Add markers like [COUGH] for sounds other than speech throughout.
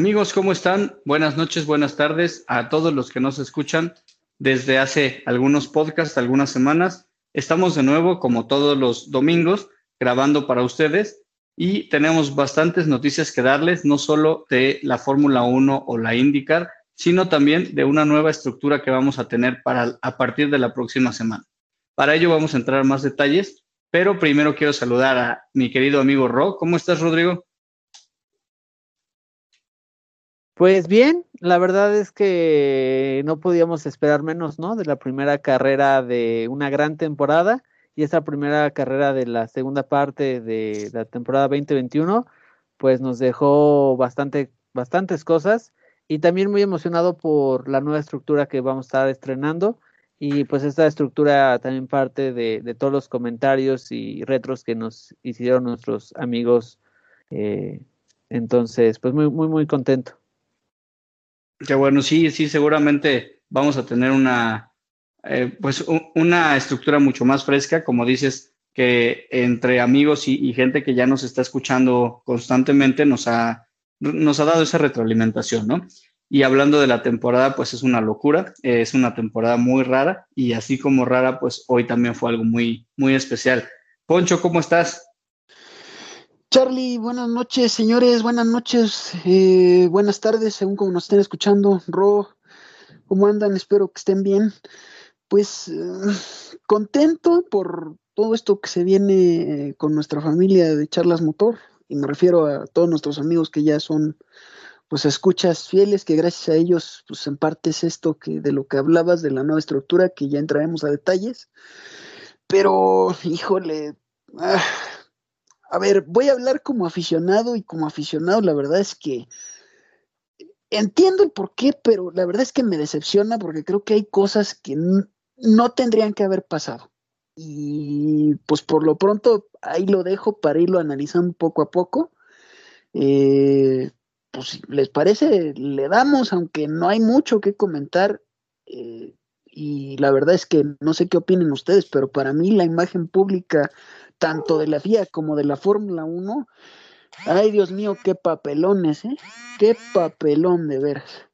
Amigos, ¿cómo están? Buenas noches, buenas tardes a todos los que nos escuchan desde hace algunos podcasts, algunas semanas. Estamos de nuevo, como todos los domingos, grabando para ustedes y tenemos bastantes noticias que darles, no solo de la Fórmula 1 o la IndyCar, sino también de una nueva estructura que vamos a tener para a partir de la próxima semana. Para ello vamos a entrar más detalles, pero primero quiero saludar a mi querido amigo Ro. ¿Cómo estás, Rodrigo? Pues bien, la verdad es que no podíamos esperar menos, ¿no? De la primera carrera de una gran temporada y esa primera carrera de la segunda parte de la temporada 2021, pues nos dejó bastante, bastantes cosas y también muy emocionado por la nueva estructura que vamos a estar estrenando y pues esta estructura también parte de, todos los comentarios y retros que nos hicieron nuestros amigos. Eh, entonces, pues muy, muy, muy contento. Qué bueno, sí, sí, seguramente vamos a tener una, eh, pues una estructura mucho más fresca, como dices, que entre amigos y, gente que ya nos está escuchando constantemente nos ha, nos ha dado esa retroalimentación, ¿no? Y hablando de la temporada, pues es una locura, es una temporada muy rara y así como rara, pues hoy también fue algo muy, muy especial. Poncho, ¿cómo estás? Charlie, buenas noches, señores, buenas noches, eh, buenas tardes, según como nos estén escuchando. Ro, ¿cómo andan? Espero que estén bien. Pues eh, contento por todo esto que se viene eh, con nuestra familia de Charlas Motor, y me refiero a todos nuestros amigos que ya son, pues, escuchas fieles, que gracias a ellos, pues, en parte es esto que de lo que hablabas de la nueva estructura, que ya entraremos a detalles. Pero, híjole, ah, a ver, voy a hablar como aficionado y como aficionado la verdad es que entiendo el por qué, pero la verdad es que me decepciona porque creo que hay cosas que no tendrían que haber pasado. Y pues por lo pronto ahí lo dejo para irlo analizando poco a poco. Eh, pues si les parece, le damos, aunque no hay mucho que comentar. Eh, y la verdad es que no sé qué opinen ustedes, pero para mí la imagen pública tanto de la FIA como de la Fórmula 1. Ay, Dios mío, qué papelones, ¿eh? Qué papelón de veras.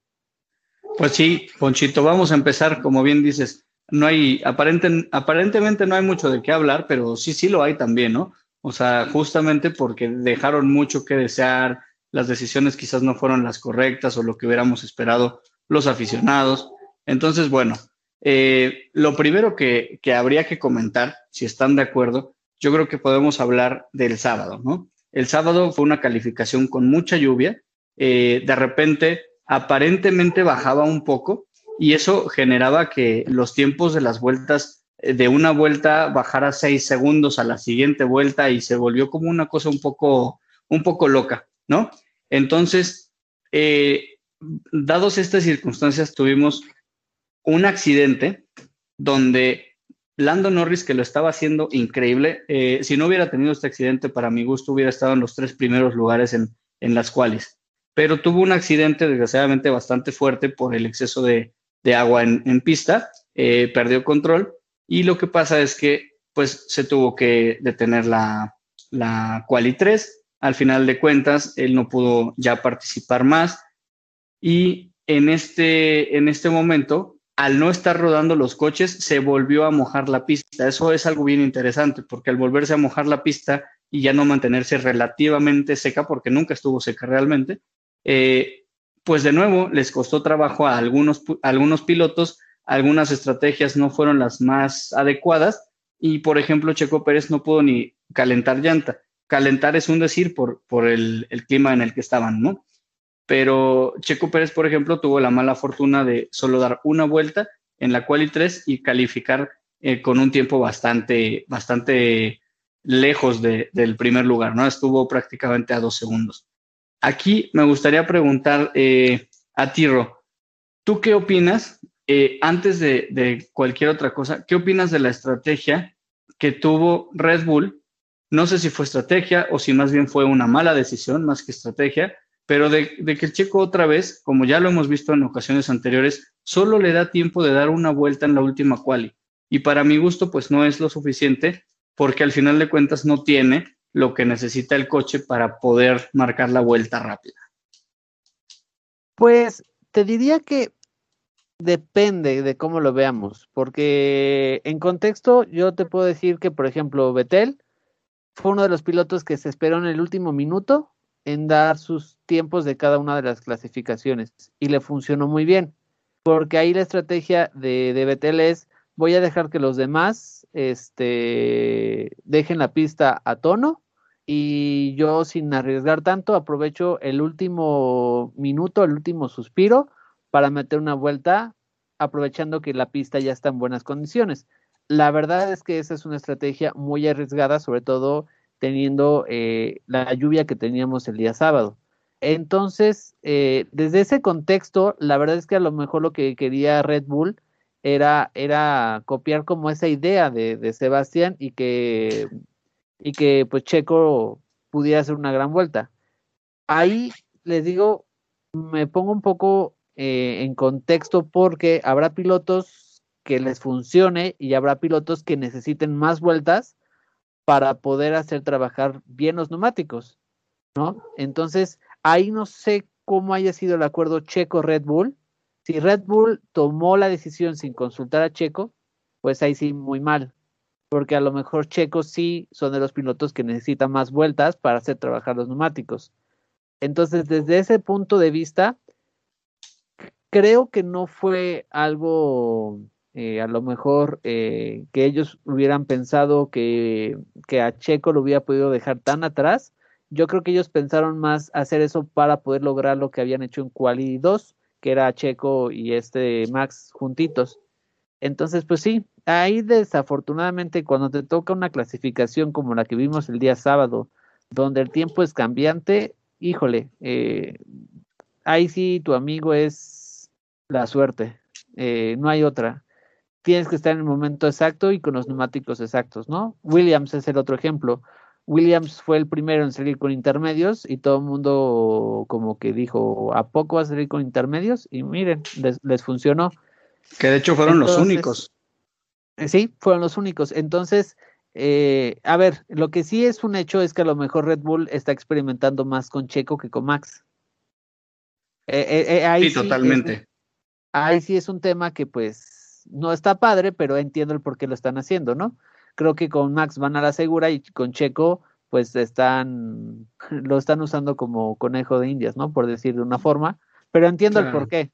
Pues sí, Ponchito, vamos a empezar, como bien dices, no hay, aparente, aparentemente no hay mucho de qué hablar, pero sí, sí lo hay también, ¿no? O sea, justamente porque dejaron mucho que desear, las decisiones quizás no fueron las correctas o lo que hubiéramos esperado los aficionados. Entonces, bueno, eh, lo primero que, que habría que comentar, si están de acuerdo, yo creo que podemos hablar del sábado, ¿no? El sábado fue una calificación con mucha lluvia, eh, de repente aparentemente bajaba un poco y eso generaba que los tiempos de las vueltas eh, de una vuelta bajara seis segundos a la siguiente vuelta y se volvió como una cosa un poco, un poco loca, ¿no? Entonces, eh, dados estas circunstancias, tuvimos un accidente donde Lando Norris, que lo estaba haciendo increíble, eh, si no hubiera tenido este accidente, para mi gusto, hubiera estado en los tres primeros lugares en, las cuales. Pero tuvo un accidente, desgraciadamente, bastante fuerte por el exceso de, agua en, pista, eh, perdió control y lo que pasa es que pues se tuvo que detener la, la quali 3. Al final de cuentas, él no pudo ya participar más y en este, en este momento al no estar rodando los coches, se volvió a mojar la pista. Eso es algo bien interesante, porque al volverse a mojar la pista y ya no mantenerse relativamente seca, porque nunca estuvo seca realmente, eh, pues de nuevo les costó trabajo a algunos, algunos pilotos, algunas estrategias no fueron las más adecuadas y, por ejemplo, Checo Pérez no pudo ni calentar llanta. Calentar es un decir por, por el, el clima en el que estaban, ¿no? Pero Checo Pérez, por ejemplo, tuvo la mala fortuna de solo dar una vuelta en la quali 3 y calificar eh, con un tiempo bastante, bastante lejos del primer lugar, ¿no? Estuvo prácticamente a dos segundos. Aquí me gustaría preguntar eh, a Tiro, ¿tú qué opinas? Eh, antes de, de cualquier otra cosa, ¿qué opinas de la estrategia que tuvo Red Bull? No sé si fue estrategia o si más bien fue una mala decisión más que estrategia pero de, que el checo otra vez, como ya lo hemos visto en ocasiones anteriores, solo le da tiempo de dar una vuelta en la última quali. Y para mi gusto, pues no es lo suficiente, porque al final de cuentas no tiene lo que necesita el coche para poder marcar la vuelta rápida. Pues te diría que depende de cómo lo veamos, porque en contexto yo te puedo decir que, por ejemplo, Betel fue uno de los pilotos que se esperó en el último minuto en dar sus tiempos de cada una de las clasificaciones y le funcionó muy bien, porque ahí la estrategia de, de Betel es voy a dejar que los demás este, dejen la pista a tono y yo sin arriesgar tanto aprovecho el último minuto, el último suspiro para meter una vuelta aprovechando que la pista ya está en buenas condiciones. La verdad es que esa es una estrategia muy arriesgada, sobre todo teniendo eh, la lluvia que teníamos el día sábado. Entonces, eh, desde ese contexto, la verdad es que a lo mejor lo que quería Red Bull era, era copiar como esa idea de, Sebastián y que, y que pues Checo pudiera hacer una gran vuelta. Ahí les digo, me pongo un poco eh, en contexto porque habrá pilotos que les funcione y habrá pilotos que necesiten más vueltas para poder hacer trabajar bien los neumáticos, ¿no? Entonces, ahí no sé cómo haya sido el acuerdo Checo-Red Bull, si Red Bull tomó la decisión sin consultar a Checo, pues ahí sí muy mal, porque a lo mejor Checo sí son de los pilotos que necesitan más vueltas para hacer trabajar los neumáticos. Entonces, desde ese punto de vista, creo que no fue algo eh, a lo mejor eh, que ellos hubieran pensado que, que a Checo lo hubiera podido dejar tan atrás. Yo creo que ellos pensaron más hacer eso para poder lograr lo que habían hecho en Quali 2, que era Checo y este Max juntitos. Entonces, pues sí, ahí desafortunadamente cuando te toca una clasificación como la que vimos el día sábado, donde el tiempo es cambiante, híjole, eh, ahí sí tu amigo es la suerte, eh, no hay otra. Tienes que estar en el momento exacto y con los neumáticos exactos, ¿no? Williams es el otro ejemplo. Williams fue el primero en salir con intermedios y todo el mundo como que dijo, ¿a poco va a salir con intermedios? Y miren, les, funcionó. Que de hecho fueron los únicos. Eh, sí, fueron los únicos. Entonces, eh, a ver, lo que sí es un hecho es que a lo mejor Red Bull está experimentando más con Checo que con Max. Eh, sí, totalmente. ahí sí es un tema que pues no está padre, pero entiendo el por qué lo están haciendo, ¿no? creo que con Max van a la segura y con Checo pues están, [LAUGHS] lo están usando como conejo de indias, ¿no? Por decir de una forma, pero entiendo el por qué.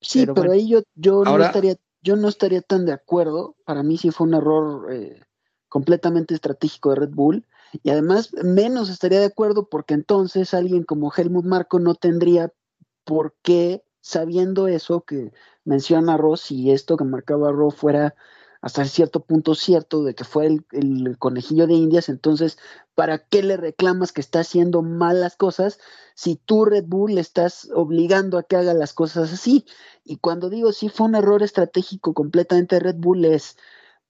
Sí, pero, ahí yo, yo no estaría, yo no estaría tan de acuerdo. Para mí sí fue un error eh, completamente estratégico de Red Bull. Y además, menos estaría de acuerdo porque entonces alguien como Helmut Marco no tendría por qué, sabiendo eso que menciona Ross, y esto que marcaba Ross fuera hasta cierto punto cierto de que fue el, conejillo de Indias, entonces, ¿para qué le reclamas que está haciendo malas cosas si tú Red Bull le estás obligando a que haga las cosas así? Y cuando digo sí fue un error estratégico completamente de Red Bull es,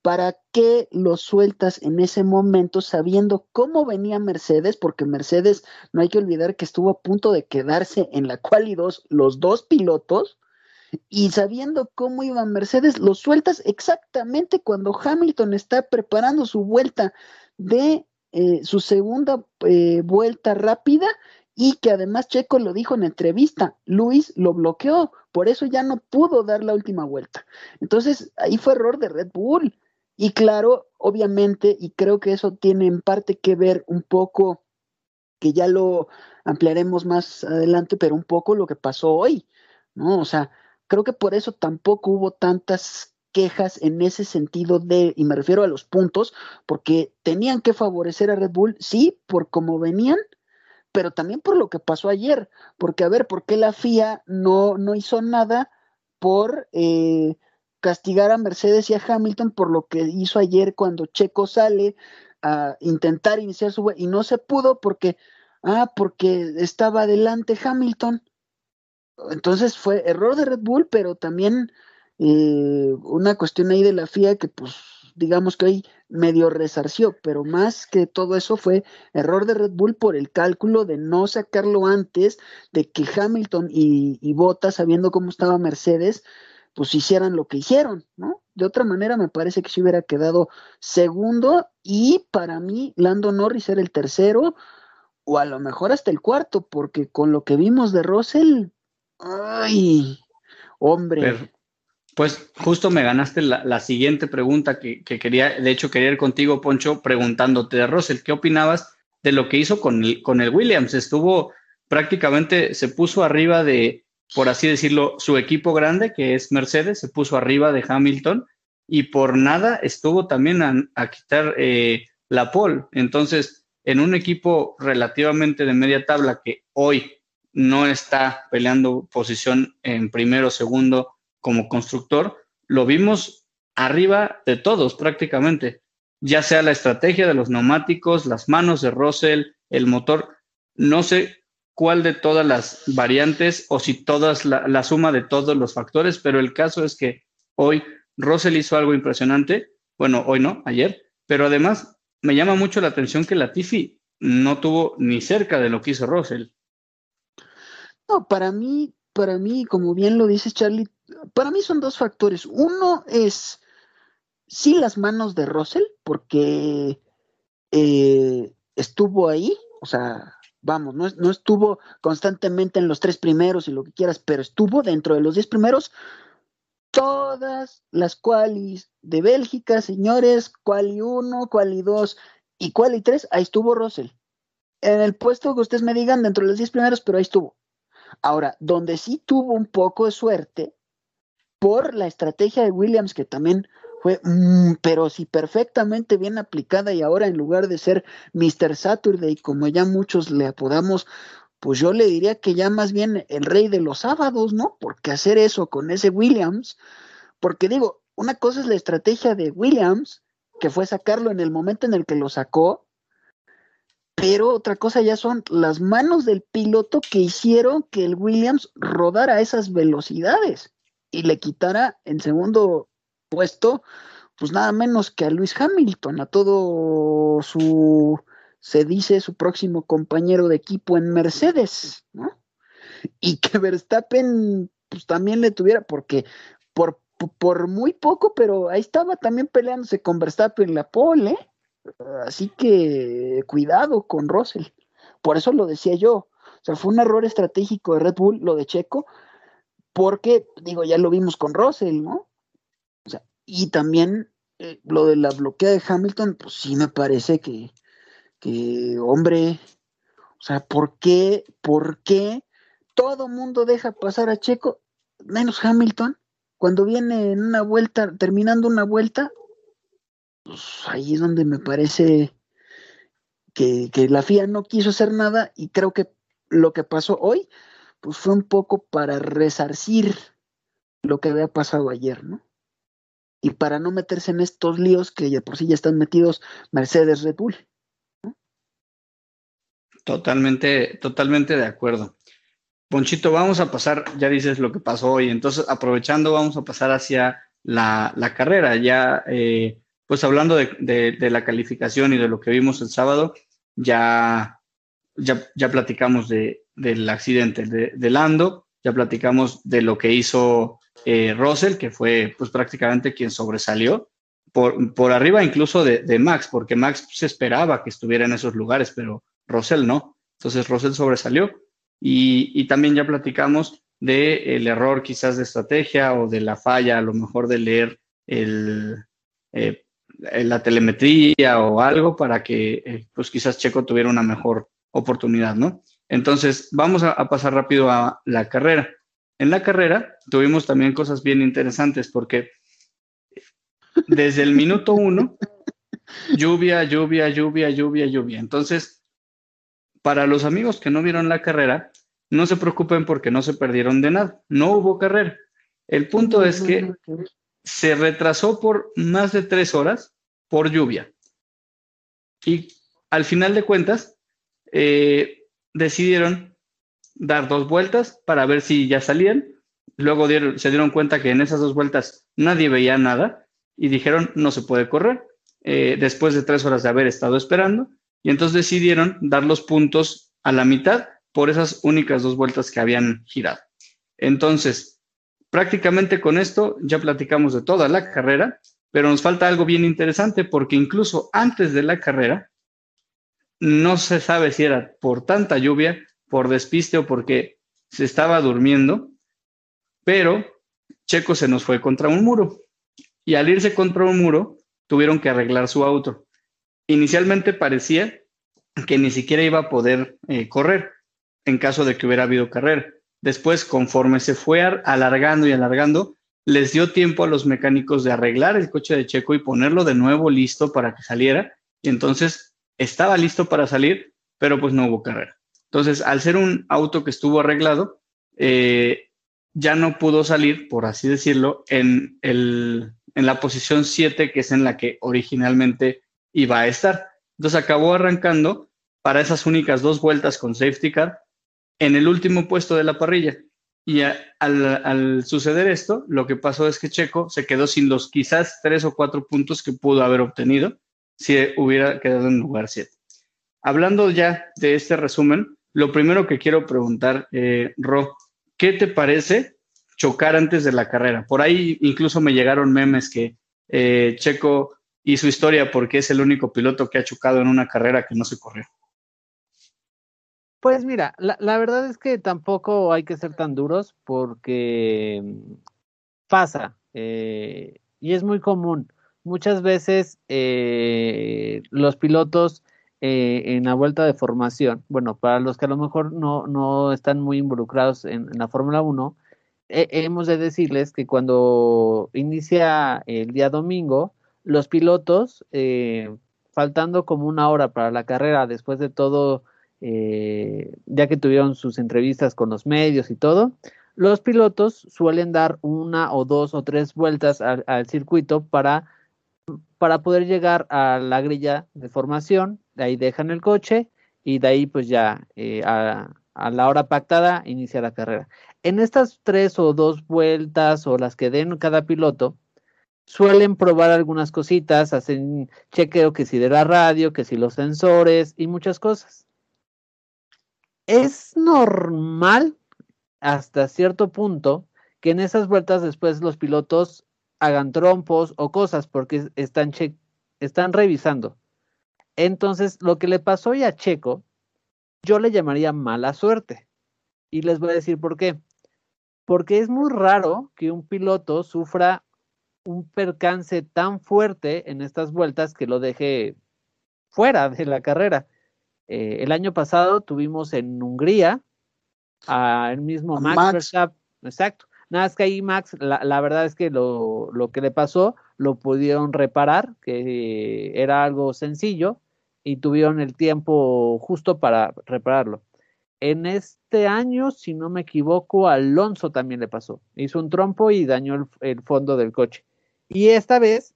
¿para qué lo sueltas en ese momento sabiendo cómo venía Mercedes? Porque Mercedes, no hay que olvidar que estuvo a punto de quedarse en la cual y dos, los dos pilotos, y sabiendo cómo iba Mercedes, lo sueltas exactamente cuando Hamilton está preparando su vuelta de eh, su segunda eh, vuelta rápida y que además Checo lo dijo en entrevista, Luis lo bloqueó, por eso ya no pudo dar la última vuelta. Entonces ahí fue error de Red Bull. Y claro, obviamente, y creo que eso tiene en parte que ver un poco, que ya lo ampliaremos más adelante, pero un poco lo que pasó hoy, ¿no? O sea, Creo que por eso tampoco hubo tantas quejas en ese sentido de, y me refiero a los puntos, porque tenían que favorecer a Red Bull, sí, por cómo venían, pero también por lo que pasó ayer, porque a ver, ¿por qué la FIA no, no hizo nada por eh, castigar a Mercedes y a Hamilton por lo que hizo ayer cuando Checo sale a intentar iniciar su y no se pudo porque, ah, porque estaba adelante Hamilton. Entonces fue error de Red Bull, pero también eh, una cuestión ahí de la FIA que pues digamos que ahí medio resarció, pero más que todo eso fue error de Red Bull por el cálculo de no sacarlo antes de que Hamilton y, y sabiendo cómo estaba Mercedes, pues hicieran lo que hicieron, ¿no? De otra manera me parece que se hubiera quedado segundo y para mí Lando Norris era el tercero o a lo mejor hasta el cuarto, porque con lo que vimos de Russell, Ay, hombre. pues justo me ganaste la, siguiente pregunta que, quería, de hecho quería ir contigo, Poncho, preguntándote de Russell, ¿qué opinabas de lo que hizo con el, con el Williams? Estuvo prácticamente, se puso arriba de, por así decirlo, su equipo grande, que es Mercedes, se puso arriba de Hamilton y por nada estuvo también a, quitar eh, la pole. Entonces, en un equipo relativamente de media tabla que hoy no está peleando posición en primero o segundo como constructor, lo vimos arriba de todos prácticamente, ya sea la estrategia de los neumáticos, las manos de Russell, el motor, no sé cuál de todas las variantes o si todas la, la suma de todos los factores, pero el caso es que hoy Russell hizo algo impresionante, bueno, hoy no, ayer, pero además me llama mucho la atención que Latifi no tuvo ni cerca de lo que hizo Russell. No, para mí, para mí, como bien lo dice Charlie, para mí son dos factores. Uno es sí las manos de Russell, porque eh, estuvo ahí, o sea, vamos, no, no, estuvo constantemente en los tres primeros y lo que quieras, pero estuvo dentro de los diez primeros todas las qualis de Bélgica, señores, quali 1, quali 2 y quali 3, ahí estuvo Russell. En el puesto que ustedes me digan, dentro de los 10 primeros, pero ahí estuvo. Ahora, donde sí tuvo un poco de suerte, por la estrategia de Williams, que también fue, mm, pero sí perfectamente bien aplicada y ahora en lugar de ser Mr. Saturday, como ya muchos le apodamos, pues yo le diría que ya más bien el rey de los sábados, ¿no? Porque hacer eso con ese Williams, porque digo, una cosa es la estrategia de Williams, que fue sacarlo en el momento en el que lo sacó, pero otra cosa ya son las manos del piloto que hicieron que el Williams rodara a esas velocidades y le quitara en segundo puesto, pues nada menos que a Luis Hamilton, a todo su se dice su próximo compañero de equipo en Mercedes, ¿no? Y que Verstappen pues también le tuviera, porque por, por muy poco, pero ahí estaba también peleándose con Verstappen en la pole, ¿eh? así que cuidado con Russell. Por eso lo decía yo, o sea, fue un error estratégico de Red Bull lo de Checo, porque, digo, ya lo vimos con Russell, ¿no? Y también eh, lo de la bloquea de Hamilton, pues sí me parece que, que, hombre, o sea, ¿por qué, por qué todo mundo deja pasar a Checo, menos Hamilton, cuando viene en una vuelta, terminando una vuelta? Pues ahí es donde me parece que, que la FIA no quiso hacer nada y creo que lo que pasó hoy, pues fue un poco para resarcir lo que había pasado ayer, ¿no? Y para no meterse en estos líos que ya por sí ya están metidos Mercedes Red Bull. Totalmente, totalmente de acuerdo. Ponchito, vamos a pasar, ya dices lo que pasó hoy, entonces aprovechando, vamos a pasar hacia la, carrera, ya eh, pues hablando de, la calificación y de lo que vimos el sábado, ya, ya, ya platicamos de, del accidente de, Lando, ya platicamos de lo que hizo eh, Russell, que fue pues prácticamente quien sobresalió, por, por arriba incluso de, de, Max, porque Max se esperaba que estuviera en esos lugares, pero Rosell no. Entonces Rosell sobresalió y, también ya platicamos del error quizás de estrategia o de la falla, a lo mejor de leer el, eh, la telemetría o algo para que eh, pues quizás Checo tuviera una mejor oportunidad, ¿no? Entonces vamos a, pasar rápido a la carrera. En la carrera tuvimos también cosas bien interesantes porque desde el minuto uno, lluvia, lluvia, lluvia, lluvia, lluvia. Entonces, para los amigos que no vieron la carrera, no se preocupen porque no se perdieron de nada. No hubo carrera. El punto es que se retrasó por más de tres horas por lluvia. Y al final de cuentas, eh, decidieron dar dos vueltas para ver si ya salían. Luego se dieron cuenta que en esas dos vueltas nadie veía nada y dijeron no se puede correr. Eh, después de tres horas de haber estado esperando, y entonces decidieron dar los puntos a la mitad por esas únicas dos vueltas que habían girado. Entonces, prácticamente con esto ya platicamos de toda la carrera, pero nos falta algo bien interesante porque incluso antes de la carrera, no se sabe si era por tanta lluvia, por despiste o porque se estaba durmiendo, pero Checo se nos fue contra un muro y al irse contra un muro tuvieron que arreglar su auto. Inicialmente parecía que ni siquiera iba a poder eh, correr en caso de que hubiera habido carrera. Después, conforme se fue alargando y alargando, les dio tiempo a los mecánicos de arreglar el coche de Checo y ponerlo de nuevo listo para que saliera. Y entonces estaba listo para salir, pero pues no hubo carrera. Entonces, al ser un auto que estuvo arreglado, eh, ya no pudo salir, por así decirlo, en, el, en la posición 7, que es en la que originalmente iba a estar. Entonces acabó arrancando para esas únicas dos vueltas con safety car en el último puesto de la parrilla. Y al, suceder esto, lo que pasó es que Checo se quedó sin los quizás tres o cuatro puntos que pudo haber obtenido si hubiera quedado en lugar 7. Hablando ya de este resumen, lo primero que quiero preguntar, eh, Ro, ¿qué te parece chocar antes de la carrera? Por ahí incluso me llegaron memes que eh, Checo y su historia porque es el único piloto que ha chocado en una carrera que no se corrió. Pues mira, la, verdad es que tampoco hay que ser tan duros porque mm, pasa eh, y es muy común. Muchas veces eh, los pilotos eh, en la vuelta de formación, bueno, para los que a lo mejor no, no están muy involucrados en, la Fórmula 1, hemos de decirles que cuando inicia el día domingo, los pilotos, faltando como una hora para la carrera, después de todo eh, ya que tuvieron sus entrevistas con los medios y todo, los pilotos suelen dar una o dos o tres vueltas al, circuito para, para poder llegar a la grilla de formación, de ahí dejan el coche y de ahí pues ya eh, a, a, la hora pactada inicia la carrera. En estas tres o dos vueltas o las que den cada piloto, suelen probar algunas cositas, hacen chequeo que si de la radio, que si los sensores y muchas cosas es normal hasta cierto punto que en esas vueltas después los pilotos hagan trompos o cosas porque están, están revisando. Entonces, lo que le pasó a Checo, yo le llamaría mala suerte. Y les voy a decir por qué. Porque es muy raro que un piloto sufra un percance tan fuerte en estas vueltas que lo deje fuera de la carrera. Eh, el año pasado tuvimos en Hungría al mismo Max, Verstappen, exacto. Nada más que ahí Max, la, verdad es que lo, lo, que le pasó lo pudieron reparar, que era algo sencillo, y tuvieron el tiempo justo para repararlo. En este año, si no me equivoco, Alonso también le pasó. Hizo un trompo y dañó el, el fondo del coche. Y esta vez,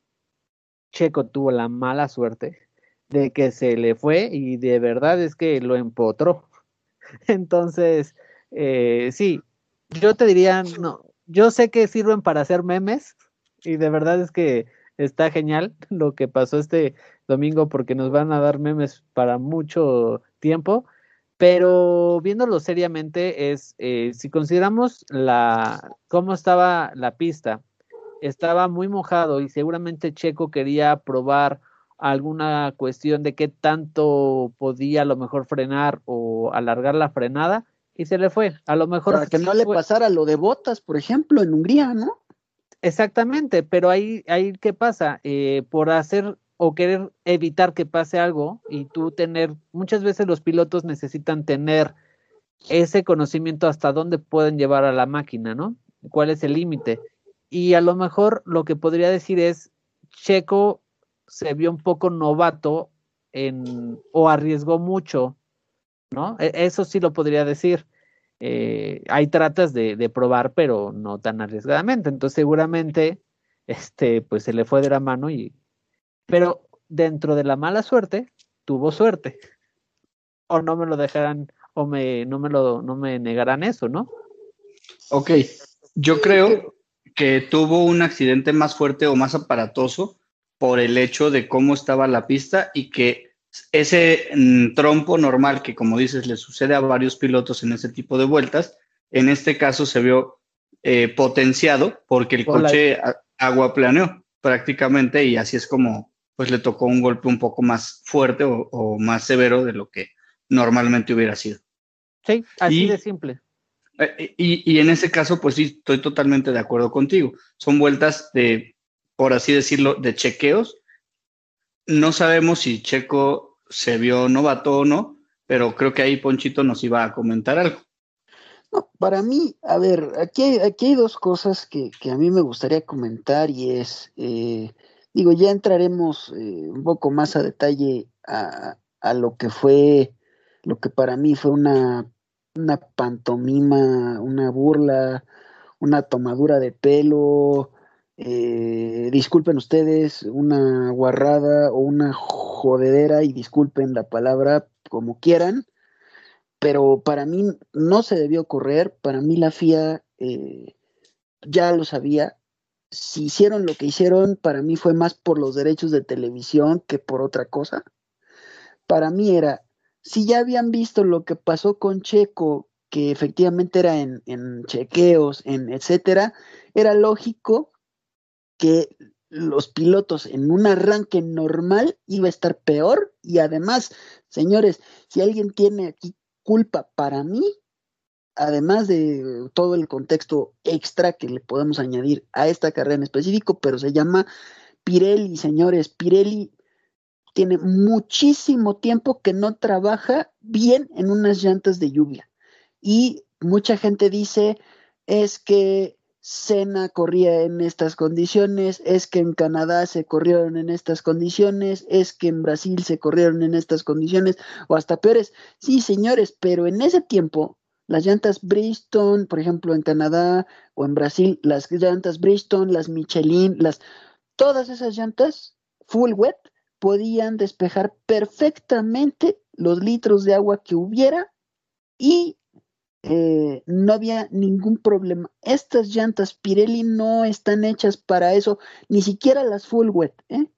Checo tuvo la mala suerte de que se le fue y de verdad es que lo empotró. [LAUGHS] Entonces, eh, sí, yo te diría, no, yo sé que sirven para hacer memes y de verdad es que está genial [LAUGHS] lo que pasó este domingo porque nos van a dar memes para mucho tiempo, pero viéndolo seriamente es, eh, si consideramos la, cómo estaba la pista, estaba muy mojado y seguramente Checo quería probar alguna cuestión de qué tanto podía a lo mejor frenar o alargar la frenada y se le fue. A lo mejor. Para que no le pasara lo de botas, por ejemplo, en Hungría, ¿no? Exactamente, pero ahí, ahí ¿qué pasa? Eh, por hacer o querer evitar que pase algo y tú tener, muchas veces los pilotos necesitan tener ese conocimiento hasta dónde pueden llevar a la máquina, ¿no? ¿Cuál es el límite? Y a lo mejor lo que podría decir es, Checo se vio un poco novato en, o arriesgó mucho, ¿no? E, eso sí lo podría decir. Eh, hay tratas de, de, probar, pero no tan arriesgadamente. Entonces, seguramente, este, pues se le fue de la mano y. Pero dentro de la mala suerte, tuvo suerte. O no me lo dejarán, o me, no me lo, no me negarán eso, ¿no? Ok. Yo creo que tuvo un accidente más fuerte o más aparatoso por el hecho de cómo estaba la pista y que ese mm, trompo normal que, como dices, le sucede a varios pilotos en ese tipo de vueltas, en este caso se vio eh, potenciado porque el coche agua planeó prácticamente y así es como pues le tocó un golpe un poco más fuerte o, más severo de lo que normalmente hubiera sido. Sí, así de simple. Eh, y, y, en ese caso, pues sí, estoy totalmente de acuerdo contigo. Son vueltas de, por así decirlo, de chequeos. No sabemos si Checo se vio novato o no, pero creo que ahí Ponchito nos iba a comentar algo. No, para mí, a ver, aquí hay, aquí hay dos cosas que, que a mí me gustaría comentar y es, eh, digo, ya entraremos eh, un poco más a detalle a, a, lo que fue, lo que para mí fue una, una pantomima, una burla, una tomadura de pelo, eh, disculpen ustedes, una guarrada o una jodedera y disculpen la palabra como quieran, pero para mí no se debió correr, para mí la FIA eh, ya lo sabía, si hicieron lo que hicieron, para mí fue más por los derechos de televisión que por otra cosa. Para mí era, si ya habían visto lo que pasó con Checo, que efectivamente era en, en chequeos, en etcétera, era lógico que los pilotos en un arranque normal iba a estar peor y además, señores, si alguien tiene aquí culpa para mí, además de todo el contexto extra que le podemos añadir a esta carrera en específico, pero se llama Pirelli, señores, Pirelli tiene muchísimo tiempo que no trabaja bien en unas llantas de lluvia. Y mucha gente dice, es que Senna corría en estas condiciones, es que en Canadá se corrieron en estas condiciones, es que en Brasil se corrieron en estas condiciones, o hasta peores. Sí, señores, pero en ese tiempo, las llantas Bristol, por ejemplo, en Canadá o en Brasil, las llantas Bristol, las Michelin, las todas esas llantas full wet podían despejar perfectamente los litros de agua que hubiera y eh, no había ningún problema. Estas llantas Pirelli no están hechas para eso, ni siquiera las full wet. ¿eh?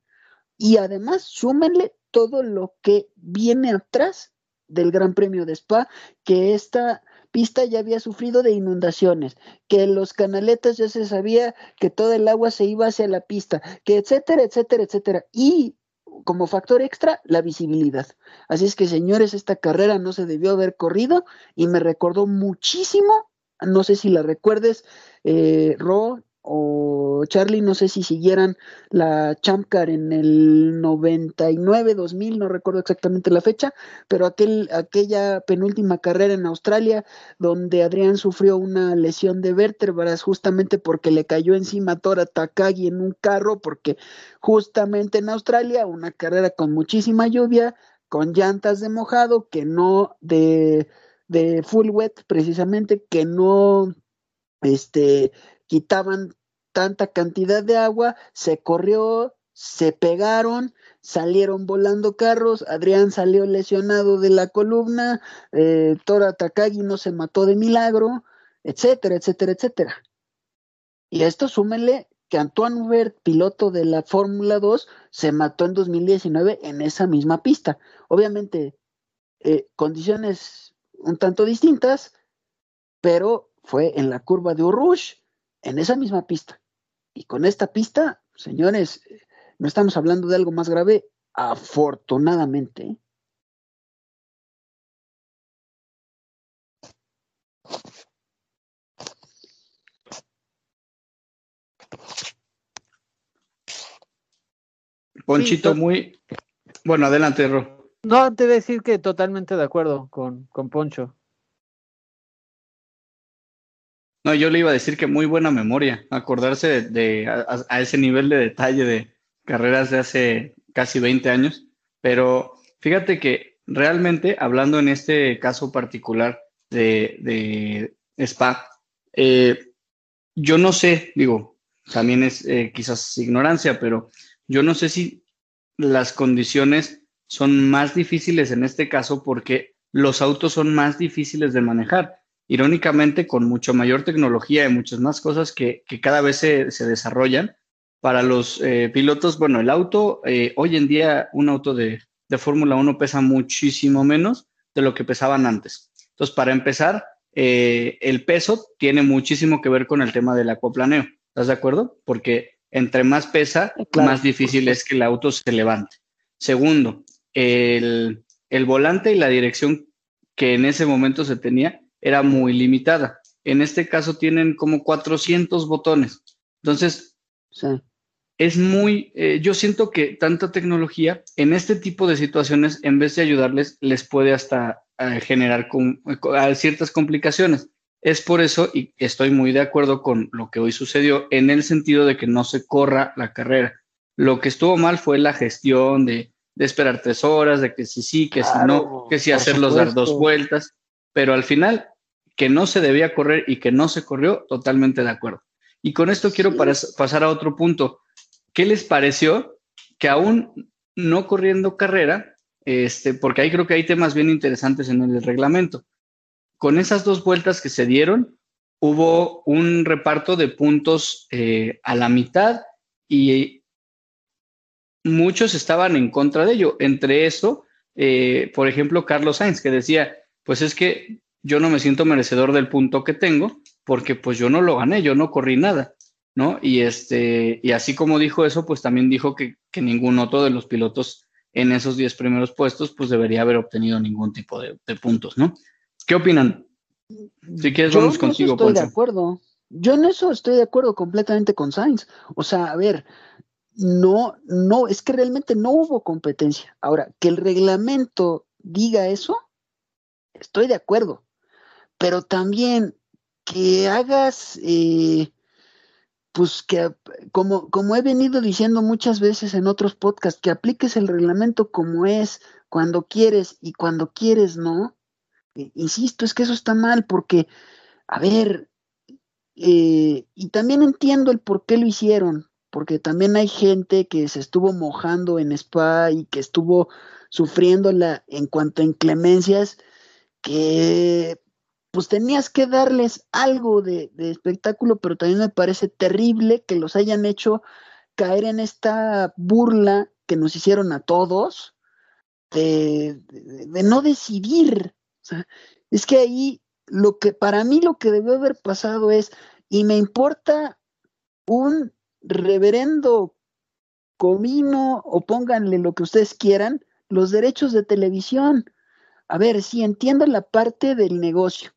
Y además, súmenle todo lo que viene atrás del Gran Premio de Spa, que esta pista ya había sufrido de inundaciones, que los canaletas ya se sabía que todo el agua se iba hacia la pista, que etcétera, etcétera, etcétera. Y como factor extra la visibilidad. Así es que, señores, esta carrera no se debió haber corrido y me recordó muchísimo, no sé si la recuerdes, eh, Ro, o Charlie, no sé si siguieran la Champ Car en el 99, 2000, no recuerdo exactamente la fecha, pero aquel, aquella penúltima carrera en Australia donde Adrián sufrió una lesión de vértebras justamente porque le cayó encima Tora Takagi en un carro, porque justamente en Australia, una carrera con muchísima lluvia, con llantas de mojado, que no de, de full wet precisamente, que no este quitaban tanta cantidad de agua, se corrió, se pegaron, salieron volando carros, Adrián salió lesionado de la columna, eh, Tora Takagi no se mató de milagro, etcétera, etcétera, etcétera. Y esto súmele que Antoine Hubert, piloto de la Fórmula 2, se mató en 2019 en esa misma pista. Obviamente, eh, condiciones un tanto distintas, pero fue en la curva de Urush, en esa misma pista. Y con esta pista, señores, no estamos hablando de algo más grave, afortunadamente. Ponchito, muy. Bueno, adelante, Ro. No, te voy a decir que totalmente de acuerdo con, con Poncho. No, yo le iba a decir que muy buena memoria, acordarse de, a, ese nivel de detalle de carreras de hace casi 20 años, pero fíjate que realmente, hablando en este caso particular de, Spa, eh, yo no sé, digo, también es eh, quizás ignorancia, pero yo no sé si las condiciones son más difíciles en este caso porque los autos son más difíciles de manejar irónicamente con mucho mayor tecnología y muchas más cosas que, cada vez se, desarrollan. Para los eh, pilotos, bueno, el auto, eh, hoy en día un auto de, Fórmula 1 pesa muchísimo menos de lo que pesaban antes. Entonces, para empezar, eh, el peso tiene muchísimo que ver con el tema del acoplaneo. ¿Estás de acuerdo? Porque entre más pesa, más difícil es que el auto se levante. Segundo, el, el volante y la dirección que en ese momento se tenía era muy limitada. en este caso tienen como 400 botones. Entonces, es muy, eh, yo siento que tanta tecnología en este tipo de situaciones, en vez de ayudarles, les puede hasta eh, generar ciertas complicaciones. Es por eso, y estoy muy de acuerdo con lo que hoy sucedió, en el sentido de que no se corra la carrera. Lo que estuvo mal fue la gestión de, esperar tres horas, de que si sí, que si no, que si hacerlos dar dos vueltas, pero al final, que no se debía correr y que no se corrió, totalmente de acuerdo. Y con esto quiero pasar a otro punto. ¿Qué les pareció que aún no corriendo carrera, este, porque ahí creo que hay temas bien interesantes en el reglamento, con esas dos vueltas que se dieron, hubo un reparto de puntos eh, a la mitad y muchos estaban en contra de ello. Entre eso, eh, por ejemplo, Carlos Sainz, que decía, pues es que yo no me siento merecedor del punto que tengo porque pues yo no lo gané, yo no corrí nada, ¿no? Y, este, y así como dijo eso, pues también dijo que, que ningún otro de los pilotos en esos 10 primeros puestos pues debería haber obtenido ningún tipo de puntos, ¿no? ¿Qué opinan? Si quieres, vamos Yo contigo. Estoy de acuerdo. Yo en eso estoy de acuerdo completamente con Sainz. O sea, a ver, no, no, es que realmente no hubo competencia. Ahora, que el reglamento diga eso, estoy de acuerdo. Pero también que hagas, eh, pues que, como, como he venido diciendo muchas veces en otros podcasts, que apliques el reglamento como es, cuando quieres y cuando quieres no, eh, insisto, es que eso está mal porque, a ver, eh, y también entiendo el por qué lo hicieron, porque también hay gente que se estuvo mojando en spa y que estuvo sufriéndola en cuanto a inclemencias, que pues tenías que darles algo de, espectáculo, pero también me parece terrible que los hayan hecho caer en esta burla que nos hicieron a todos de no decidir es que ahí lo que para mí lo que debe haber pasado es, y me importa un reverendo comino o pónganle lo que ustedes quieran, los derechos de televisión. A ver, sí entiendo la parte del negocio,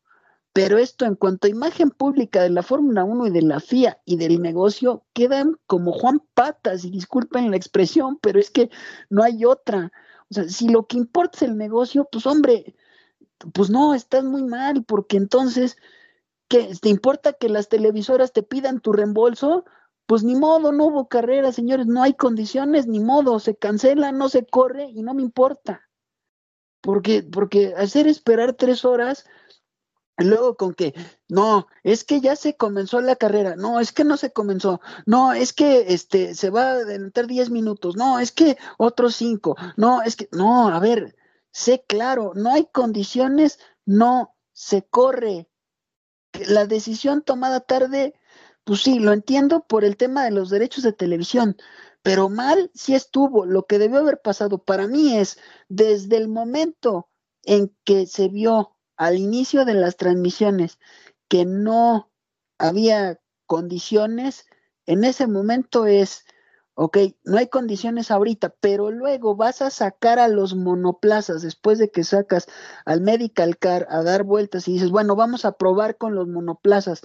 pero esto en cuanto a imagen pública de la Fórmula 1 y de la FIA y del negocio, quedan como Juan Patas, y disculpen la expresión, pero es que no hay otra. O sea, si lo que importa es el negocio, pues hombre, pues no, estás muy mal, porque entonces, ¿qué? ¿Te importa que las televisoras te pidan tu reembolso? Pues ni modo, no hubo carrera, señores, no hay condiciones, ni modo, se cancela, no se corre y no me importa. Porque, porque hacer esperar tres horas, luego con que, no, es que ya se comenzó la carrera, no, es que no se comenzó, no, es que este se va a adelantar diez minutos, no, es que otros cinco, no, es que, no, a ver, sé claro, no hay condiciones, no se corre. La decisión tomada tarde, pues sí, lo entiendo por el tema de los derechos de televisión, pero mal sí estuvo. Lo que debió haber pasado para mí es desde el momento en que se vio al inicio de las transmisiones que no había condiciones, en ese momento es ok, no hay condiciones ahorita, pero luego vas a sacar a los monoplazas después de que sacas al medical car a dar vueltas y dices, bueno, vamos a probar con los monoplazas.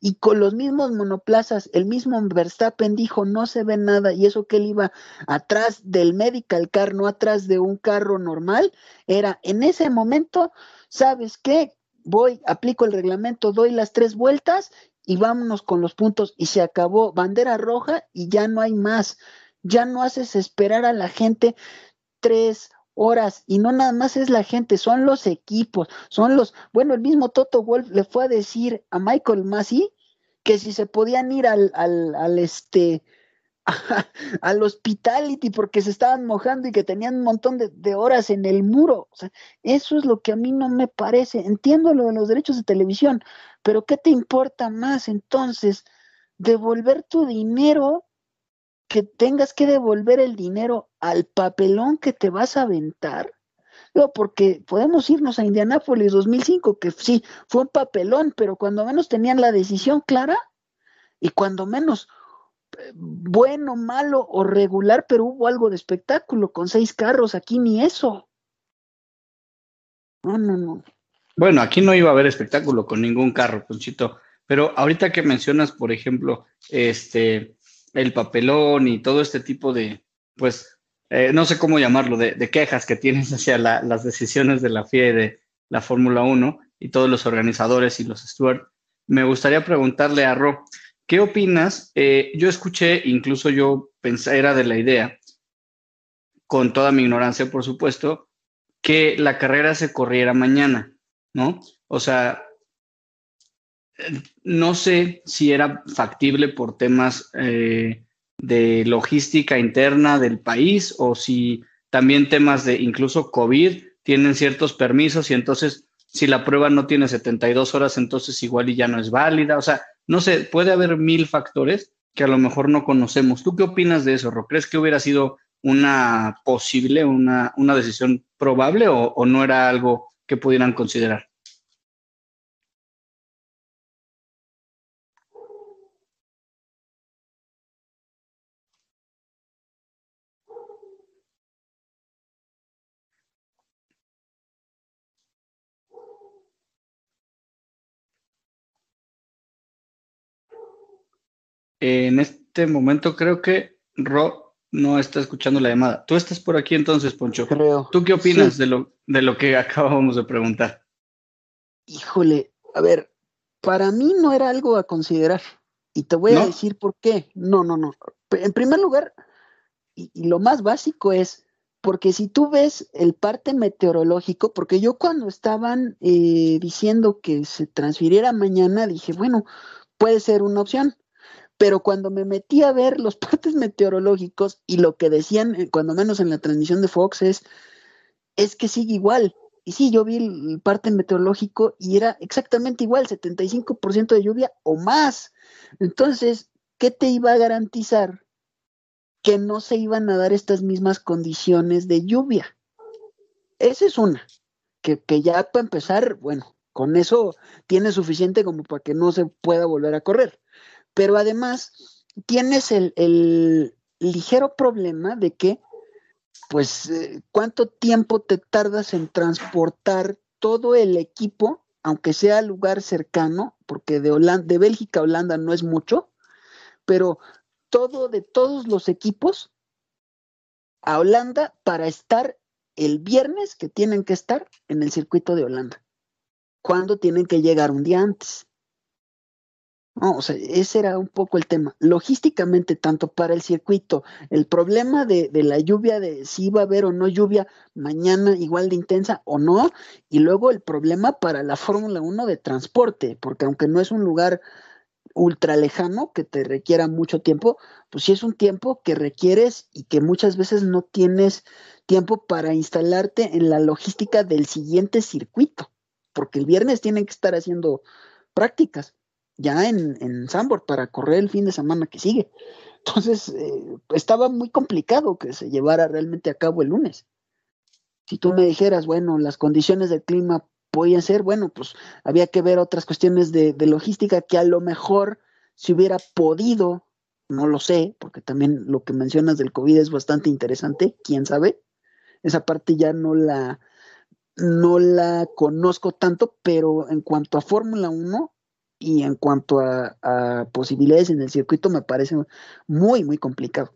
Y con los mismos monoplazas, el mismo Verstappen dijo, no se ve nada, y eso que él iba atrás del medical car, no atrás de un carro normal, era en ese momento, ¿sabes qué? Voy, aplico el reglamento, doy las tres vueltas y vámonos con los puntos y se acabó, bandera roja y ya no hay más, ya no haces esperar a la gente tres horas y no nada más es la gente, son los equipos, son los, bueno, el mismo Toto Wolf le fue a decir a Michael Massey que si se podían ir al, al, al este, [LAUGHS] al hospitality porque se estaban mojando y que tenían un montón de, horas en el muro. O sea, eso es lo que a mí no me parece. Entiendo lo de los derechos de televisión, pero ¿qué te importa más entonces? Devolver tu dinero, que tengas que devolver el dinero al papelón que te vas a aventar. Porque podemos irnos a Indianápolis 2005, que sí, fue un papelón, pero cuando menos tenían la decisión clara y cuando menos bueno, malo o regular, pero hubo algo de espectáculo con seis carros, aquí ni eso. No, no, no. Bueno, aquí no iba a haber espectáculo con ningún carro, Ponchito, pero ahorita que mencionas, por ejemplo, este, el papelón y todo este tipo de, pues, eh, no sé cómo llamarlo, de, quejas que tienes [LAUGHS] hacia las decisiones de la FIA y de la Fórmula 1 y todos los organizadores y los stewards, me gustaría preguntarle a Ro, ¿qué opinas? Eh, yo escuché, incluso yo pensé, era de la idea, con toda mi ignorancia, por supuesto, que la carrera se corriera mañana, ¿no? O sea, no sé si era factible por temas eh, de logística interna del país o si también temas de incluso COVID tienen ciertos permisos y entonces si la prueba no tiene 72 horas, entonces igual y ya no es válida. O sea, no sé, puede haber mil factores que a lo mejor no conocemos. ¿Tú qué opinas de eso, Ro? ¿Crees que hubiera sido una posible, una, una decisión probable o no era algo que pudieran considerar? En este momento creo que Ro no está escuchando la llamada. Tú estás por aquí entonces, Poncho. Creo. ¿Tú qué opinas de, lo, de lo que acabamos de preguntar? Híjole, a ver, para mí no era algo a considerar. Y te voy a decir por qué. No, no, no. En primer lugar, y, lo más básico es, porque si tú ves el parte meteorológico, porque yo cuando estaban eh, diciendo que se transfiriera mañana, dije, bueno, puede ser una opción pero cuando me metí a ver los [LAUGHS] partes meteorológicos y lo que decían, eh, cuando menos en la transmisión de Fox, es, es que sigue igual. Y sí, yo vi el parte meteorológico y era exactamente igual, 75% de lluvia o más. Entonces, ¿qué te iba a garantizar que no se iban a dar estas mismas condiciones de lluvia? Esa es una, que, que ya para empezar, bueno, con eso tiene suficiente como para que no se pueda volver a correr pero además tienes el, ligero problema de que, pues, eh, ¿cuánto tiempo te tardas en transportar todo el equipo, aunque sea lugar cercano, porque de, de Bélgica a Holanda no es mucho, pero todo de todos los equipos a Holanda para estar el viernes que tienen que estar en el circuito de Holanda. ¿Cuándo tienen que llegar un día antes? No, o sea, ese era un poco el tema. Logísticamente, tanto para el circuito, el problema de, la lluvia, de si iba a haber o no lluvia mañana igual de intensa o no, y luego el problema para la Fórmula 1 de transporte, porque aunque no es un lugar ultra lejano que te requiera mucho tiempo, pues sí es un tiempo que requieres y que muchas veces no tienes tiempo para instalarte en la logística del siguiente circuito, porque el viernes tienen que estar haciendo prácticas ya en, en Sambor para correr el fin de semana que sigue. Entonces, eh, estaba muy complicado que se llevara realmente a cabo el lunes. Si tú me dijeras, bueno, las condiciones del clima podían ser, bueno, pues había que ver otras cuestiones de, de logística que a lo mejor si hubiera podido, no lo sé, porque también lo que mencionas del COVID es bastante interesante, quién sabe. Esa parte ya no la, no la conozco tanto, pero en cuanto a Fórmula 1, y en cuanto a, posibilidades en el circuito me parece muy, muy complicado.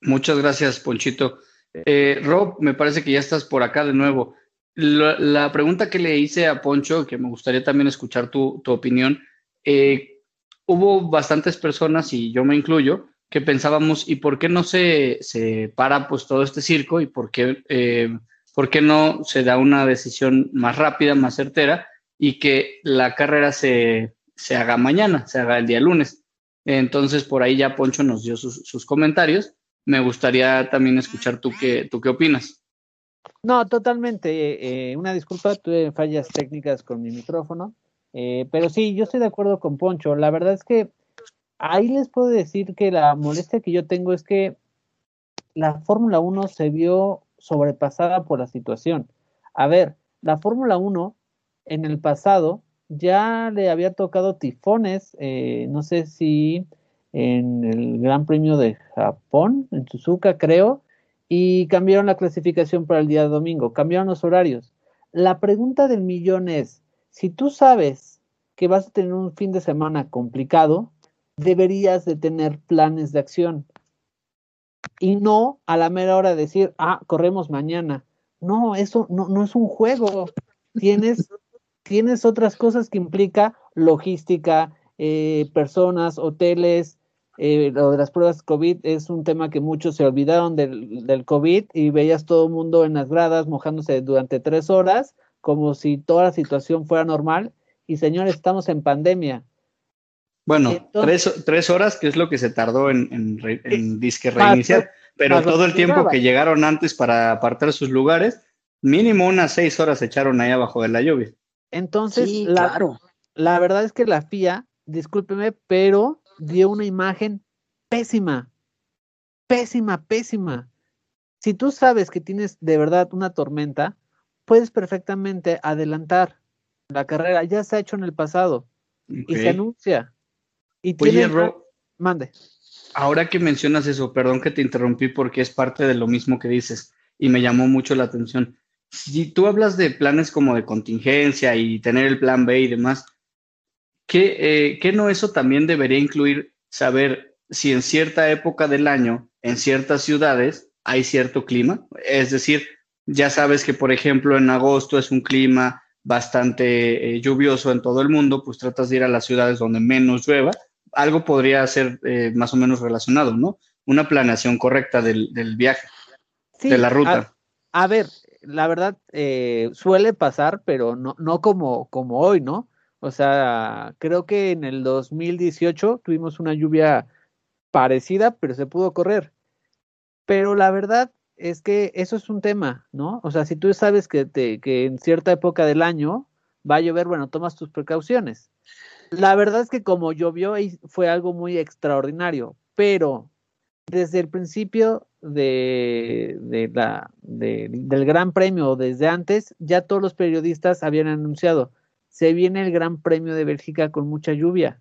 Muchas gracias, Ponchito. Eh, Rob, me parece que ya estás por acá de nuevo. La, pregunta que le hice a Poncho, que me gustaría también escuchar tu, opinión, eh, hubo bastantes personas, y yo me incluyo, que pensábamos, ¿y por qué no se, se para pues todo este circo? ¿Y por qué eh, ¿por qué no se da una decisión más rápida, más certera y que la carrera se, haga mañana, se haga el día lunes? Entonces, por ahí ya Poncho nos dio sus, comentarios. Me gustaría también escuchar tú qué, tú qué opinas. No, totalmente. Eh, una disculpa, tuve fallas técnicas con mi micrófono. Eh, pero sí, yo estoy de acuerdo con Poncho. La verdad es que ahí les puedo decir que la molestia que yo tengo es que la Fórmula 1 se vio sobrepasada por la situación. A ver, la Fórmula 1 en el pasado ya le había tocado tifones, eh, no sé si en el Gran Premio de Japón, en Suzuka creo, y cambiaron la clasificación para el día de domingo, cambiaron los horarios. La pregunta del millón es, si tú sabes que vas a tener un fin de semana complicado, deberías de tener planes de acción y no a la mera hora decir, ah, corremos mañana. No, eso no, no es un juego. Tienes, tienes otras cosas que implica logística, eh, personas, hoteles, eh, lo de las pruebas COVID es un tema que muchos se olvidaron del, del COVID y veías todo el mundo en las gradas mojándose durante tres horas como si toda la situación fuera normal. Y señores, estamos en pandemia. Bueno, tres, horas, que es lo que se tardó en, en, disque reiniciar, pero todo el tiempo que llegaron antes para apartar sus lugares, mínimo unas seis horas se echaron ahí abajo de la lluvia. Entonces, la, la verdad es que la FIA, discúlpeme, pero dio una imagen pésima, pésima, pésima. Si tú sabes que tienes de verdad una tormenta, puedes perfectamente adelantar la carrera. Ya se ha hecho en el pasado y se anuncia. Y tiene... mande. Ahora que mencionas eso, perdón que te interrumpí porque es parte de lo mismo que dices y me llamó mucho la atención. Si tú hablas de planes como de contingencia y tener el plan B y demás, ¿qué, eh, no eso también debería incluir saber si en cierta época del año, en ciertas ciudades, hay cierto clima? Es decir, ya sabes que, por ejemplo, en agosto es un clima bastante eh, lluvioso en todo el mundo, pues tratas de ir a las ciudades donde menos llueva. Algo podría ser eh, más o menos relacionado, ¿no? Una planeación correcta del, viaje, de la ruta. A, ver, la verdad, eh, suele pasar, pero no, no como, como hoy, ¿no? O sea, creo que en el 2018 tuvimos una lluvia parecida, pero se pudo correr. Pero la verdad, es que eso es un tema, ¿no? O sea, si tú sabes que, te, que en cierta época del año va a llover, bueno, tomas tus precauciones. La verdad es que como llovió fue algo muy extraordinario, pero desde el principio de, de la, del Gran Premio, desde antes, ya todos los periodistas habían anunciado, se viene el Gran Premio de Bélgica con mucha lluvia.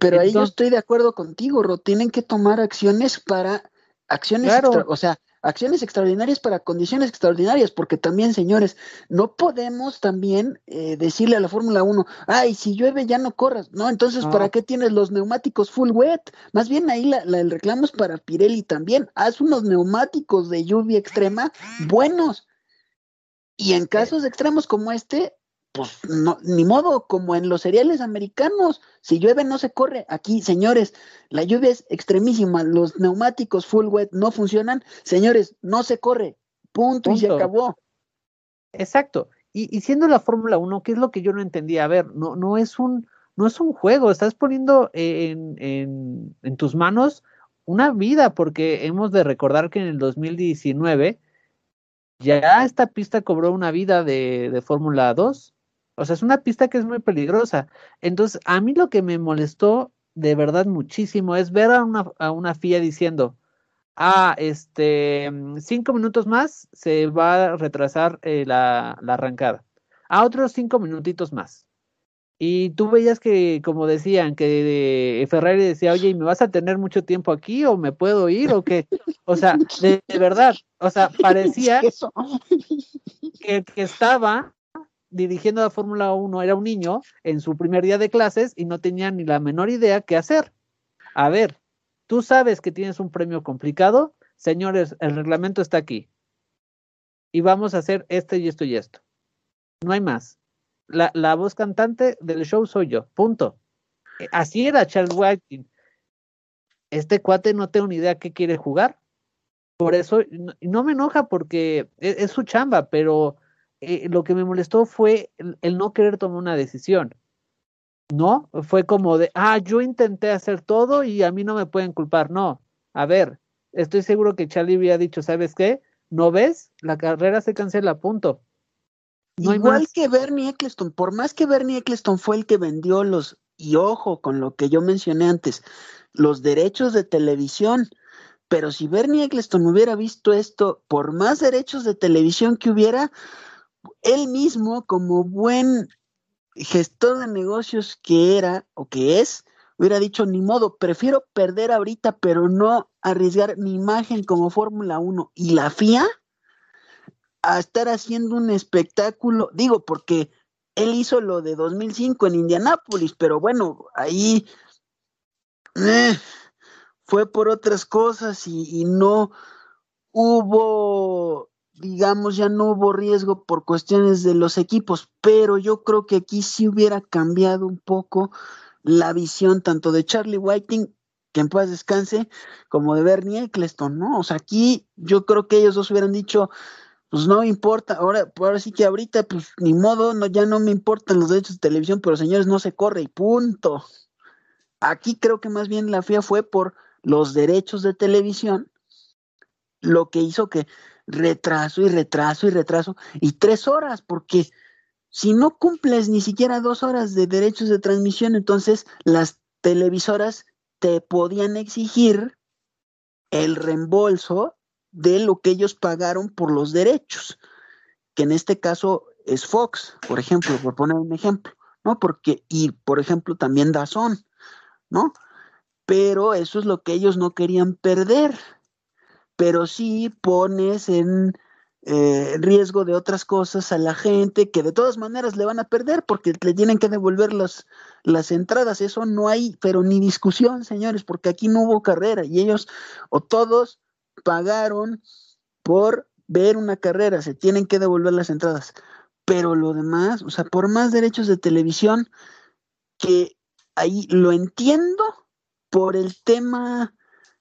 Pero, ahí yo estoy de acuerdo contigo, Ro, tienen que tomar acciones para acciones, o sea, acciones extraordinarias para condiciones extraordinarias, porque también, señores, no podemos también eh, decirle a la Fórmula 1, ay, si llueve ya no corras, no, entonces, ¿para qué tienes los neumáticos full wet? Más bien ahí la, el reclamo es para Pirelli también, haz unos neumáticos de lluvia extrema buenos. Y en casos extremos como este, pues no, ni modo, como en los cereales americanos, si llueve no se corre. Aquí, señores, la lluvia es extremísima, los neumáticos full wet no funcionan, señores, no se corre, punto, y se acabó. Exacto. Y, siendo la Fórmula 1, ¿qué es lo que yo no entendía? A ver, no, no es un, no es un juego, estás poniendo en, en, en tus manos una vida, porque hemos de recordar que en el 2019 ya esta pista cobró una vida de, de Fórmula 2 o sea, es una pista que es muy peligrosa. Entonces, a mí lo que me molestó de verdad muchísimo es ver a una, a una FIA diciendo, ah, este, mm, cinco minutos más se va a retrasar eh, la, la, arrancada. A otros cinco minutitos más. Y tú veías que, como decían, que Ferrari decía, oye, ¿y me vas a tener mucho tiempo aquí o me puedo ir o qué? O sea, de, verdad, o sea, [LAUGHS] parecía que, que estaba dirigiendo la Fórmula 1 era un niño en su primer día de clases y no tenía ni la menor idea qué hacer. A ver, tú sabes que tienes un premio complicado, señores, el reglamento está aquí. Y vamos a hacer esto y esto y esto. No hay más. La, la voz cantante del show soy yo, punto. Eh, así era Charles White. Este cuate no tengo ni idea qué quiere jugar. Por eso, no, me enoja porque es, es su chamba, pero eh, lo que me molestó fue el, no querer tomar una decisión. No, fue como de, ah, yo intenté hacer todo y a mí no me pueden culpar. No, a ver, estoy seguro que Charlie había dicho, ¿sabes qué? ¿No ves? La carrera se cancela, punto. Igual que Bernie Eccleston, por más que Bernie Eccleston fue el que vendió los, y ojo con lo que yo mencioné antes, los derechos de televisión, pero si Bernie Eccleston hubiera visto esto, por más derechos de televisión que hubiera, él mismo, como buen gestor de negocios que era o que es, hubiera dicho, ni modo, prefiero perder ahorita, pero no arriesgar mi imagen como Fórmula 1 y la FIA a estar haciendo un espectáculo, digo, porque él hizo lo de 2005 en Indianápolis, pero bueno, ahí eh, fue por otras cosas y, y no hubo, digamos, ya no hubo riesgo por cuestiones de los equipos, pero yo creo que aquí sí hubiera cambiado un poco la visión tanto de Charlie Whiting, que en paz descanse, como de Bernie Eccleston, ¿no? O sea, aquí yo creo que ellos dos hubieran dicho, pues no importa, ahora, ahora sí que ahorita, pues ni modo, no, ya no me importan los derechos de televisión, pero señores, no se corre y punto. Aquí creo que más bien la FIA fue por los derechos de televisión, lo que hizo que retraso y retraso y retraso, y tres horas, porque si no cumples ni siquiera dos horas de derechos de transmisión, entonces las televisoras te podían exigir el reembolso de lo que ellos pagaron por los derechos, que en este caso es Fox, por ejemplo, por poner un ejemplo, ¿no? Porque, y por ejemplo también Dazón, ¿no? Pero eso es lo que ellos no querían perder, pero sí pones en eh, riesgo de otras cosas a la gente que de todas maneras le van a perder porque le tienen que devolver las, las entradas. Eso no hay, pero ni discusión, señores, porque aquí no hubo carrera y ellos o todos pagaron por ver una carrera, se tienen que devolver las entradas. Pero lo demás, o sea, por más derechos de televisión, que ahí lo entiendo por el tema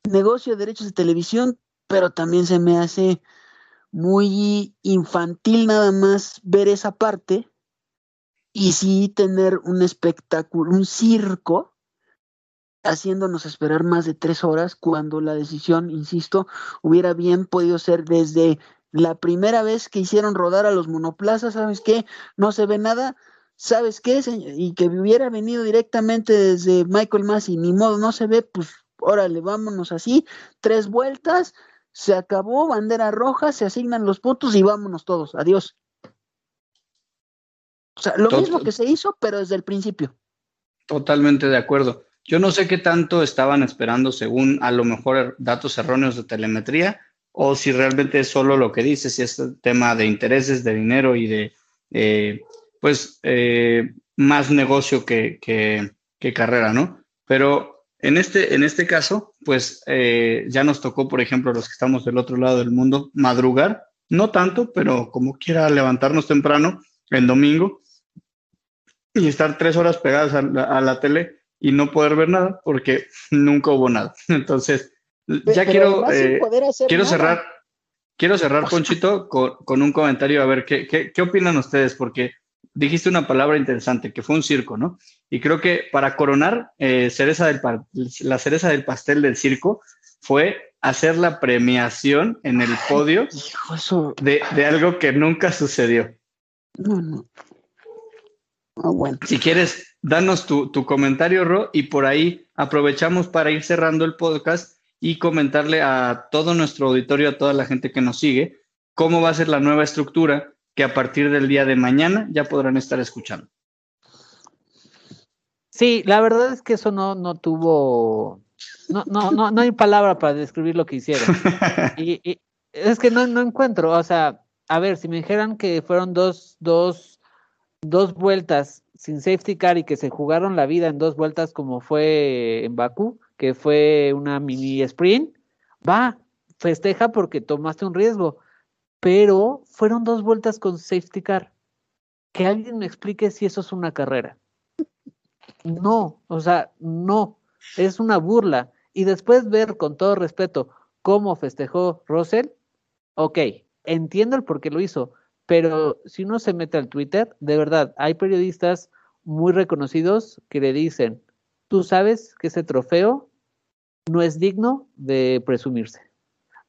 negocio de derechos de televisión, pero también se me hace muy infantil nada más ver esa parte y sí tener un espectáculo, un circo, haciéndonos esperar más de tres horas cuando la decisión, insisto, hubiera bien podido ser desde la primera vez que hicieron rodar a los monoplazas, ¿sabes qué? No se ve nada, ¿sabes qué? Y que hubiera venido directamente desde Michael Massey, ni modo, no se ve, pues órale, vámonos así, tres vueltas, se acabó, bandera roja, se asignan los puntos y vámonos todos, adiós. O sea, lo mismo que se hizo, pero desde el principio. Totalmente de acuerdo. Yo no sé qué tanto estaban esperando según a lo mejor datos erróneos de telemetría o si realmente es solo lo que dice, si es tema de intereses, de dinero y de, eh, pues, eh, más negocio que, que, que carrera, ¿no? Pero en este, en este caso, pues eh, ya nos tocó, por ejemplo, los que estamos del otro lado del mundo, madrugar, no tanto, pero como quiera levantarnos temprano en domingo y estar tres horas pegadas a la, tele y no poder ver nada porque [LAUGHS] nunca hubo nada. [LAUGHS] Entonces, ya quiero, eh, quiero cerrar, quiero cerrar, [LAUGHS] Ponchito, con, con, un comentario a ver qué, qué, qué opinan ustedes, porque dijiste una palabra interesante, que fue un circo, ¿no? Y creo que para coronar eh, cereza del la cereza del pastel del circo fue hacer la premiación en el podio de, de, algo que nunca sucedió. No, no. Ah, bueno. Si quieres, danos tu, tu comentario, Ro, y por ahí aprovechamos para ir cerrando el podcast y comentarle a todo nuestro auditorio, a toda la gente que nos sigue, cómo va a ser la nueva estructura que a partir del día de mañana ya podrán estar escuchando. Sí, la verdad es que eso no, no tuvo, no, no, no, no hay palabra para describir lo que hicieron. [LAUGHS] y, es que no, no encuentro, o sea, a ver, si me dijeran que fueron dos, dos, dos vueltas sin safety car y que se jugaron la vida en dos vueltas como fue en Bakú, que fue una mini sprint, va, festeja porque tomaste un riesgo pero fueron dos vueltas con safety car. Que alguien me explique si eso es una carrera. No, o sea, no, es una burla. Y después ver con todo respeto cómo festejó Russell, ok, entiendo el por qué lo hizo, pero si uno se mete al Twitter, de verdad, hay periodistas muy reconocidos que le dicen, tú sabes que ese trofeo no es digno de presumirse.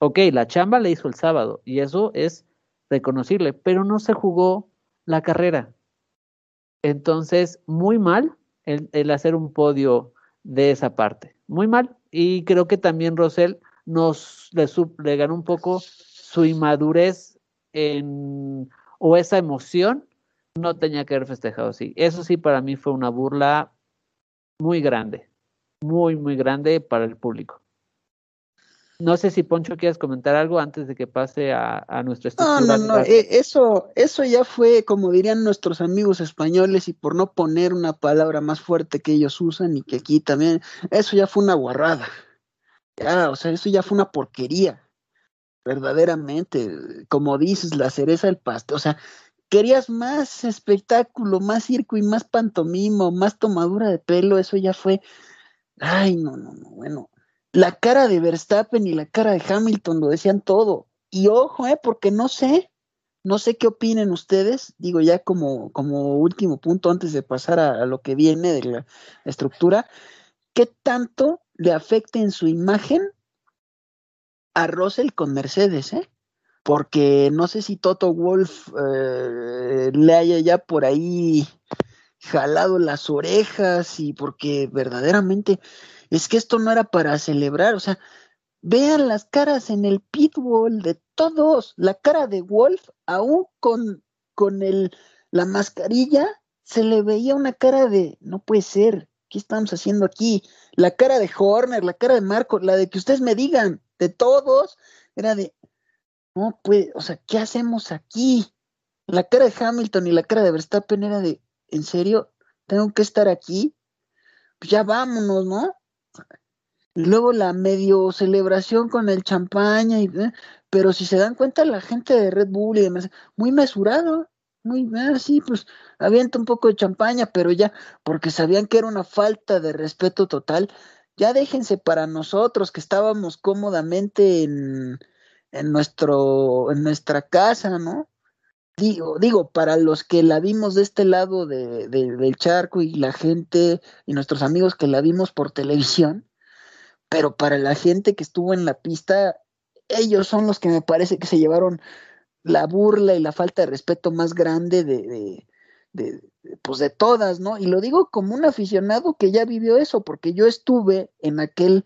Ok, la chamba le hizo el sábado y eso es reconocible, pero no se jugó la carrera. Entonces, muy mal el, hacer un podio de esa parte. Muy mal. Y creo que también Rosell nos le, ganó un poco su inmadurez en, o esa emoción no tenía que haber festejado así. Eso sí, para mí fue una burla muy grande, muy, muy grande para el público. No sé si Poncho quieres comentar algo antes de que pase a, a nuestra estructura. No, no, no, eh, eso, eso ya fue, como dirían nuestros amigos españoles, y por no poner una palabra más fuerte que ellos usan y que aquí también, eso ya fue una guarrada. Ya, o sea, eso ya fue una porquería. Verdaderamente, como dices, la cereza del pastel. O sea, querías más espectáculo, más circo y más pantomimo, más tomadura de pelo, eso ya fue. Ay, no, no, no, bueno la cara de Verstappen y la cara de Hamilton lo decían todo. Y ojo, eh, porque no sé, no sé qué opinen ustedes, digo ya como, como último punto antes de pasar a, lo que viene de la estructura, ¿qué tanto le afecta en su imagen a Russell con Mercedes, eh? Porque no sé si Toto Wolf eh, le haya ya por ahí jalado las orejas y porque verdaderamente es que esto no era para celebrar, o sea, vean las caras en el pitbull de todos, la cara de Wolf, aún con, con el, la mascarilla, se le veía una cara de, no puede ser, ¿qué estamos haciendo aquí? La cara de Horner, la cara de Marco, la de que ustedes me digan, de todos, era de, no puede, o sea, ¿qué hacemos aquí? La cara de Hamilton y la cara de Verstappen era de, ¿en serio? ¿Tengo que estar aquí? Pues ya vámonos, ¿no? Luego la medio celebración con el champaña, ¿eh? pero si se dan cuenta la gente de Red Bull y demás, muy mesurado, muy así, pues avienta un poco de champaña, pero ya, porque sabían que era una falta de respeto total, ya déjense para nosotros que estábamos cómodamente en, en nuestro, en nuestra casa, ¿no? Digo, digo, para los que la vimos de este lado de, del charco y la gente y nuestros amigos que la vimos por televisión, pero para la gente que estuvo en la pista, ellos son los que me parece que se llevaron la burla y la falta de respeto más grande de, de, pues de todas, ¿no? Y lo digo como un aficionado que ya vivió eso, porque yo estuve en aquel,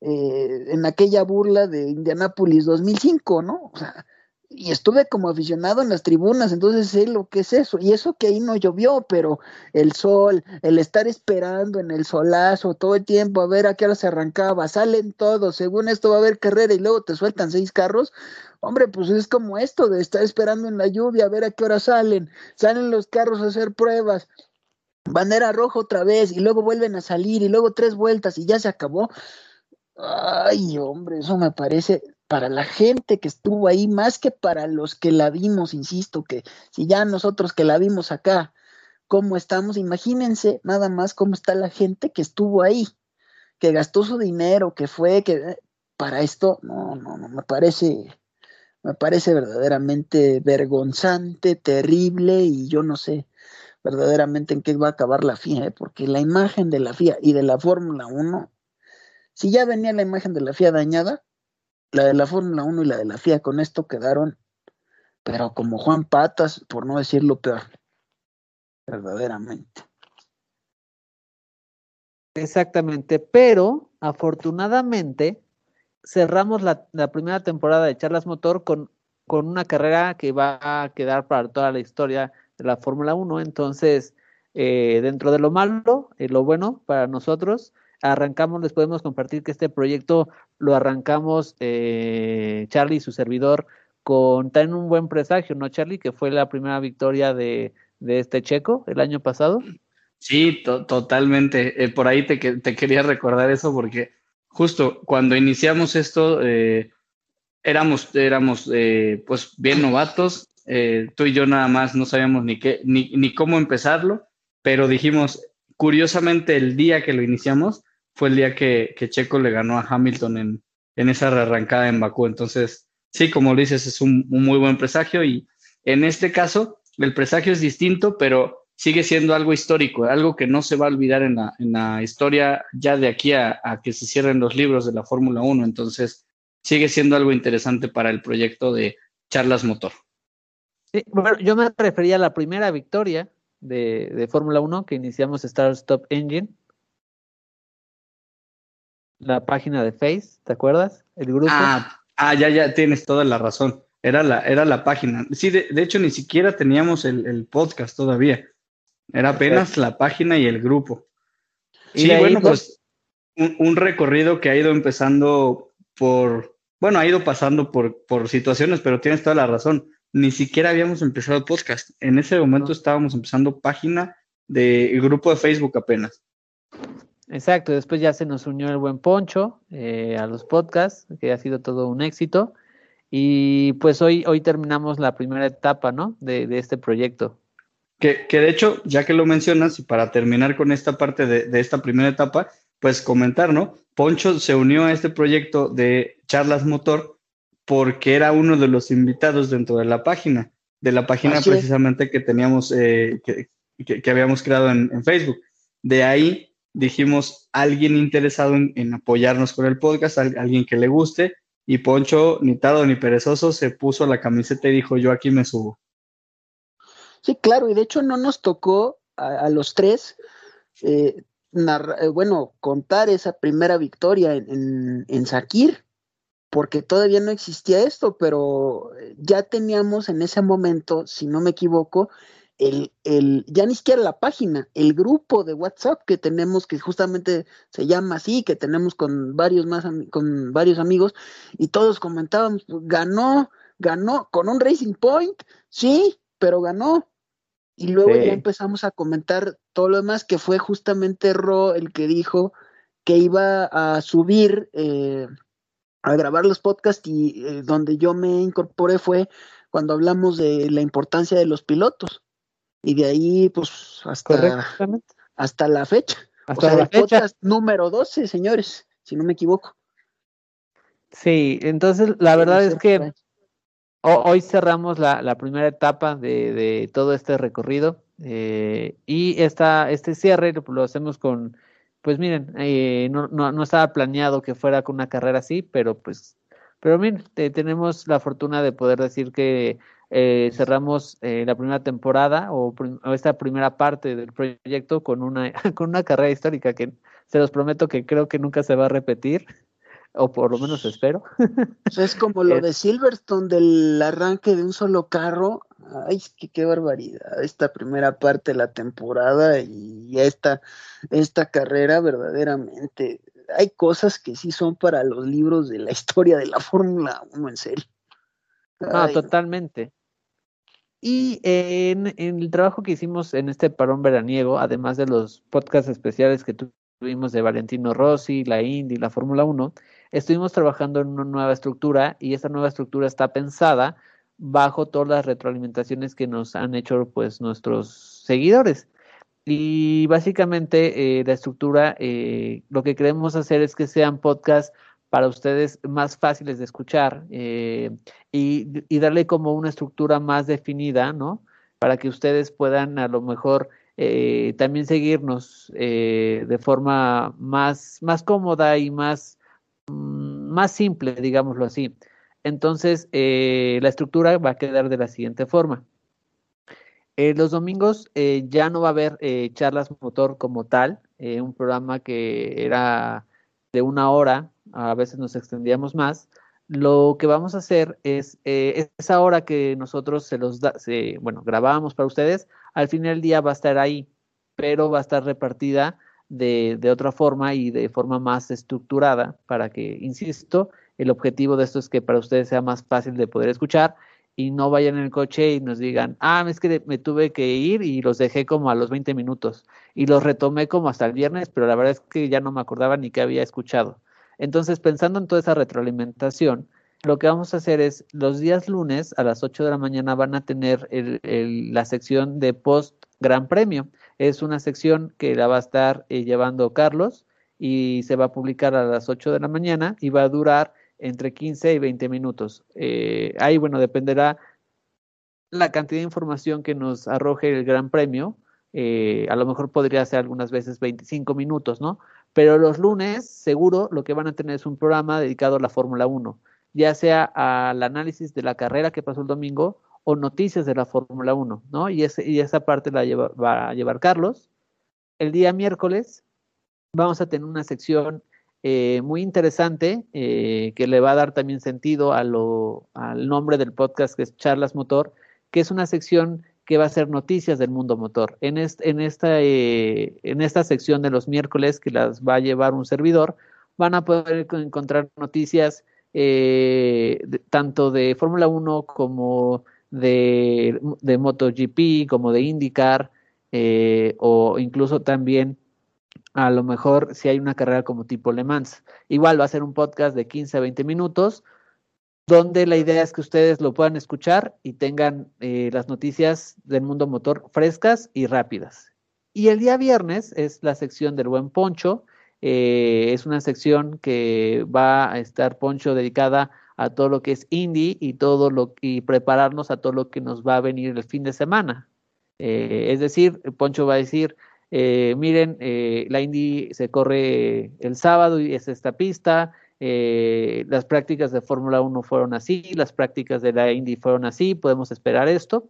eh, en aquella burla de Indianápolis 2005, ¿no? O sea, y estuve como aficionado en las tribunas, entonces sé lo que es eso. Y eso que ahí no llovió, pero el sol, el estar esperando en el solazo todo el tiempo a ver a qué hora se arrancaba, salen todos, según esto va a haber carrera y luego te sueltan seis carros. Hombre, pues es como esto de estar esperando en la lluvia a ver a qué hora salen, salen los carros a hacer pruebas, bandera roja otra vez y luego vuelven a salir y luego tres vueltas y ya se acabó. Ay, hombre, eso me parece para la gente que estuvo ahí, más que para los que la vimos, insisto, que si ya nosotros que la vimos acá, cómo estamos, imagínense nada más cómo está la gente que estuvo ahí, que gastó su dinero, que fue, que eh, para esto, no, no, no, me parece, me parece verdaderamente vergonzante, terrible y yo no sé verdaderamente en qué va a acabar la FIA, ¿eh? porque la imagen de la FIA y de la Fórmula 1, si ya venía la imagen de la FIA dañada, la de la Fórmula 1 y la de la FIA con esto quedaron, pero como Juan Patas, por no decirlo peor, verdaderamente. Exactamente, pero afortunadamente cerramos la, primera temporada de Charlas Motor con, con, una carrera que va a quedar para toda la historia de la Fórmula 1. Entonces, eh, dentro de lo malo, y lo bueno para nosotros, arrancamos, les podemos compartir que este proyecto lo arrancamos eh, Charlie y su servidor con tan un buen presagio, ¿no, Charlie? Que fue la primera victoria de, este checo el año pasado. Sí, totalmente. Eh, por ahí te, te, quería recordar eso porque justo cuando iniciamos esto eh, éramos, éramos pues bien novatos. tú y yo nada más no sabíamos ni, qué, ni, ni cómo empezarlo, pero dijimos, curiosamente el día que lo iniciamos, fue el día que, Checo le ganó a Hamilton en, en esa rearrancada en Bakú. Entonces, sí, como dices, es un, muy buen presagio y en este caso el presagio es distinto, pero sigue siendo algo histórico, algo que no se va a olvidar en la, en la historia ya de aquí a, que se cierren los libros de la Fórmula 1. Entonces, sigue siendo algo interesante para el proyecto de Charlas Motor. Sí, bueno, yo me refería a la primera victoria de, de Fórmula 1 que iniciamos Start Stop Engine la página de Face, ¿te acuerdas? El grupo. Ah, ah, ya, ya tienes toda la razón. Era la, era la página. Sí, de, hecho ni siquiera teníamos el, podcast todavía. Era apenas la página y el grupo. Sí, bueno, pues un, recorrido que ha ido empezando por, bueno, ha ido pasando por, por situaciones, pero tienes toda la razón. Ni siquiera habíamos empezado el podcast. En ese momento estábamos empezando página del grupo de Facebook apenas. Exacto, después ya se nos unió el buen Poncho eh, a los podcasts, que ha sido todo un éxito. Y pues hoy, hoy terminamos la primera etapa, ¿no? De, de este proyecto. Que, que, de hecho, ya que lo mencionas, y para terminar con esta parte de, de, esta primera etapa, pues comentar, ¿no? Poncho se unió a este proyecto de Charlas Motor porque era uno de los invitados dentro de la página, de la página Así precisamente es. que teníamos, eh, que, que, que, habíamos creado en, en, Facebook. De ahí dijimos, alguien interesado en, apoyarnos con el podcast, alguien que le guste, y Poncho, ni tardo ni perezoso, se puso la camiseta y dijo, yo aquí me subo. Sí, claro, y de hecho no nos tocó a, los tres, eh, eh, bueno, contar esa primera victoria en, en, en Sakir, porque todavía no existía esto, pero ya teníamos en ese momento, si no me equivoco, el, el, ya ni siquiera la página, el grupo de WhatsApp que tenemos, que justamente se llama así, que tenemos con varios más, con varios amigos, y todos comentábamos, ganó, ganó con un Racing Point, sí, pero ganó. Y luego sí. ya empezamos a comentar todo lo demás, que fue justamente Ro el que dijo que iba a subir, eh, a grabar los podcasts y eh, donde yo me incorporé fue cuando hablamos de la importancia de los pilotos y de ahí pues hasta, hasta la fecha. Hasta o sea, la fecha. podcast número 12, señores, si no me equivoco. Sí, entonces la verdad es que hoy cerramos la, la primera etapa de, de, todo este recorrido eh, y esta, este cierre lo hacemos con, pues miren, eh, no, no, no, estaba planeado que fuera con una carrera así, pero pues, pero miren, te, tenemos la fortuna de poder decir que eh, cerramos eh, la primera temporada o, o, esta primera parte del proyecto con una, [LAUGHS] con una carrera histórica que se los prometo que creo que nunca se va a repetir, o por lo menos espero. [LAUGHS] es como lo de Silverstone del arranque de un solo carro. Ay, que qué barbaridad. Esta primera parte de la temporada y esta, esta carrera verdaderamente. Hay cosas que sí son para los libros de la [LAUGHS] historia de la Fórmula 1, en serio. Ah, totalmente. Y en, en, el trabajo que hicimos en este parón veraniego, además de los podcasts especiales que tuvimos de Valentino Rossi, la Indy, la Fórmula 1, estuvimos trabajando en una nueva estructura y esta nueva estructura está pensada bajo todas las retroalimentaciones que nos han hecho pues nuestros seguidores. Y básicamente eh, la estructura, eh, lo que queremos hacer es que sean podcasts para ustedes más fáciles de escuchar eh, y, darle como una estructura más definida, ¿no? Para que ustedes puedan a lo mejor eh, también seguirnos eh, de forma más, más cómoda y más, mm, más simple, digámoslo así. Entonces, eh, la estructura va a quedar de la siguiente forma. los domingos ya no va a haber charlas motor como tal, un programa que era de una hora a veces nos extendíamos más, lo que vamos a hacer es eh, esa hora que nosotros se los da, se, bueno, grabábamos para ustedes, al final del día va a estar ahí, pero va a estar repartida de, de, otra forma y de forma más estructurada para que, insisto, el objetivo de esto es que para ustedes sea más fácil de poder escuchar y no vayan en el coche y nos digan, ah, es que me tuve que ir y los dejé como a los 20 minutos y los retomé como hasta el viernes, pero la verdad es que ya no me acordaba ni qué había escuchado. Entonces, pensando en toda esa retroalimentación, lo que vamos a hacer es los días lunes a las 8 de la mañana van a tener el, la sección de post Gran Premio. Es una sección que la va a estar eh, llevando Carlos y se va a publicar a las 8 de la mañana y va a durar entre 15 y 20 minutos. Eh, ahí, bueno, dependerá la cantidad de información que nos arroje el Gran Premio. Eh, a lo mejor podría ser algunas veces 25 minutos, ¿no? Pero los lunes, seguro, lo que van a tener es un programa dedicado a la Fórmula 1, ya sea al análisis de la carrera que pasó el domingo o noticias de la Fórmula 1, ¿no? Y, ese, esa parte la va a llevar Carlos. El día miércoles vamos a tener una sección eh, muy interesante eh, que le va a dar también sentido a lo, al nombre del podcast que es Charlas Motor, que es una sección que va a ser noticias del mundo motor. En, este, en, esta, eh, en esta sección de los miércoles que las va a llevar un servidor, van a poder encontrar noticias eh, tanto de Fórmula 1 como de, de MotoGP, como de IndyCar, eh, o incluso también a lo mejor si hay una carrera como tipo Le Mans. Igual va a ser un podcast de 15 a 20 minutos, donde la idea es que ustedes lo puedan escuchar y tengan eh, las noticias del mundo motor frescas y rápidas. Y el día viernes es la sección del buen Poncho. Eh, es una sección que va a estar Poncho dedicada a todo lo que es indie y todo lo y prepararnos a todo lo que nos va a venir el fin de semana. Eh, es decir, Poncho va a decir, miren, la indie se corre el sábado y es esta pista, eh, las prácticas de Fórmula 1 fueron así, las prácticas de la Indy fueron así, podemos esperar esto.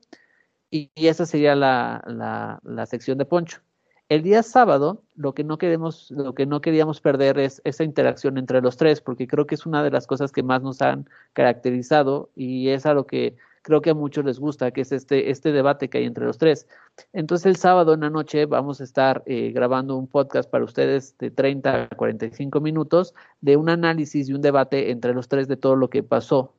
Y, esa sería la, sección de Poncho. El día sábado, lo que no queremos, lo que no queríamos perder es esa interacción entre los tres, porque creo que es una de las cosas que más nos han caracterizado y es a lo que creo que a muchos les gusta, que es este, este debate que hay entre los tres. Entonces el sábado en la noche vamos a estar eh, grabando un podcast para ustedes de 30 a 45 minutos de un análisis y un debate entre los tres de todo lo que pasó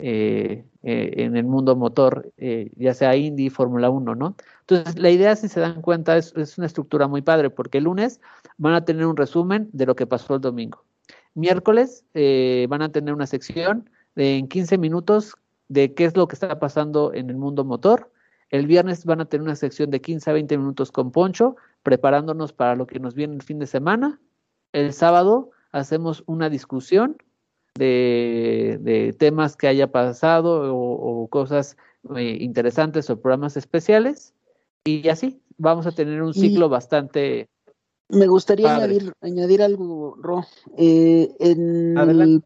eh, eh, en el mundo motor, ya sea Indy, Fórmula 1, ¿no? Entonces, la idea, si se dan cuenta, es, es, una estructura muy padre, porque el lunes van a tener un resumen de lo que pasó el domingo. Miércoles van a tener una sección de en 15 minutos de qué es lo que está pasando en el mundo motor. El viernes van a tener una sección de 15 a 20 minutos con Poncho, preparándonos para lo que nos viene el fin de semana. El sábado hacemos una discusión de, temas que haya pasado o, cosas eh, interesantes o programas especiales. Y así, vamos a tener un ciclo bastante... Me gustaría añadir, añadir algo, Ro. Eh, en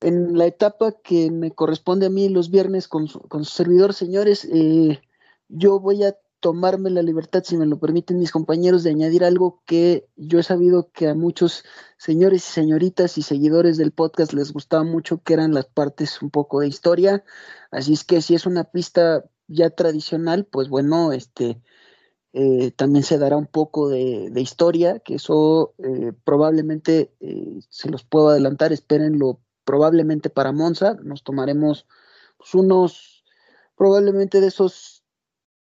en la etapa que me corresponde a mí los viernes con su, con su servidor, señores, eh, yo voy a tomarme la libertad, si me lo permiten mis compañeros, de añadir algo que yo he sabido que a muchos señores y señoritas y seguidores del podcast les gustaba mucho, que eran las partes un poco de historia. Así es que si es una pista ya tradicional, pues bueno, este eh, también se dará un poco de, historia, que eso eh, probablemente se los puedo adelantar, espérenlo probablemente para Monza, nos tomaremos pues, unos, probablemente de esos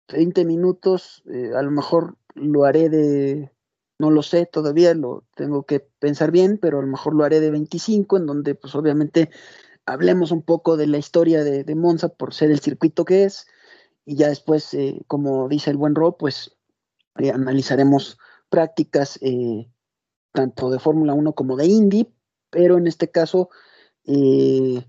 20 minutos, eh, a lo mejor lo haré de, no lo sé todavía, lo tengo que pensar bien, pero a lo mejor lo haré de 25, en donde pues obviamente hablemos un poco de la historia de, Monza por ser el circuito que es, y ya después, eh, como dice el buen Rob, pues eh, analizaremos prácticas tanto de Fórmula 1 como de Indy, pero en este caso eh,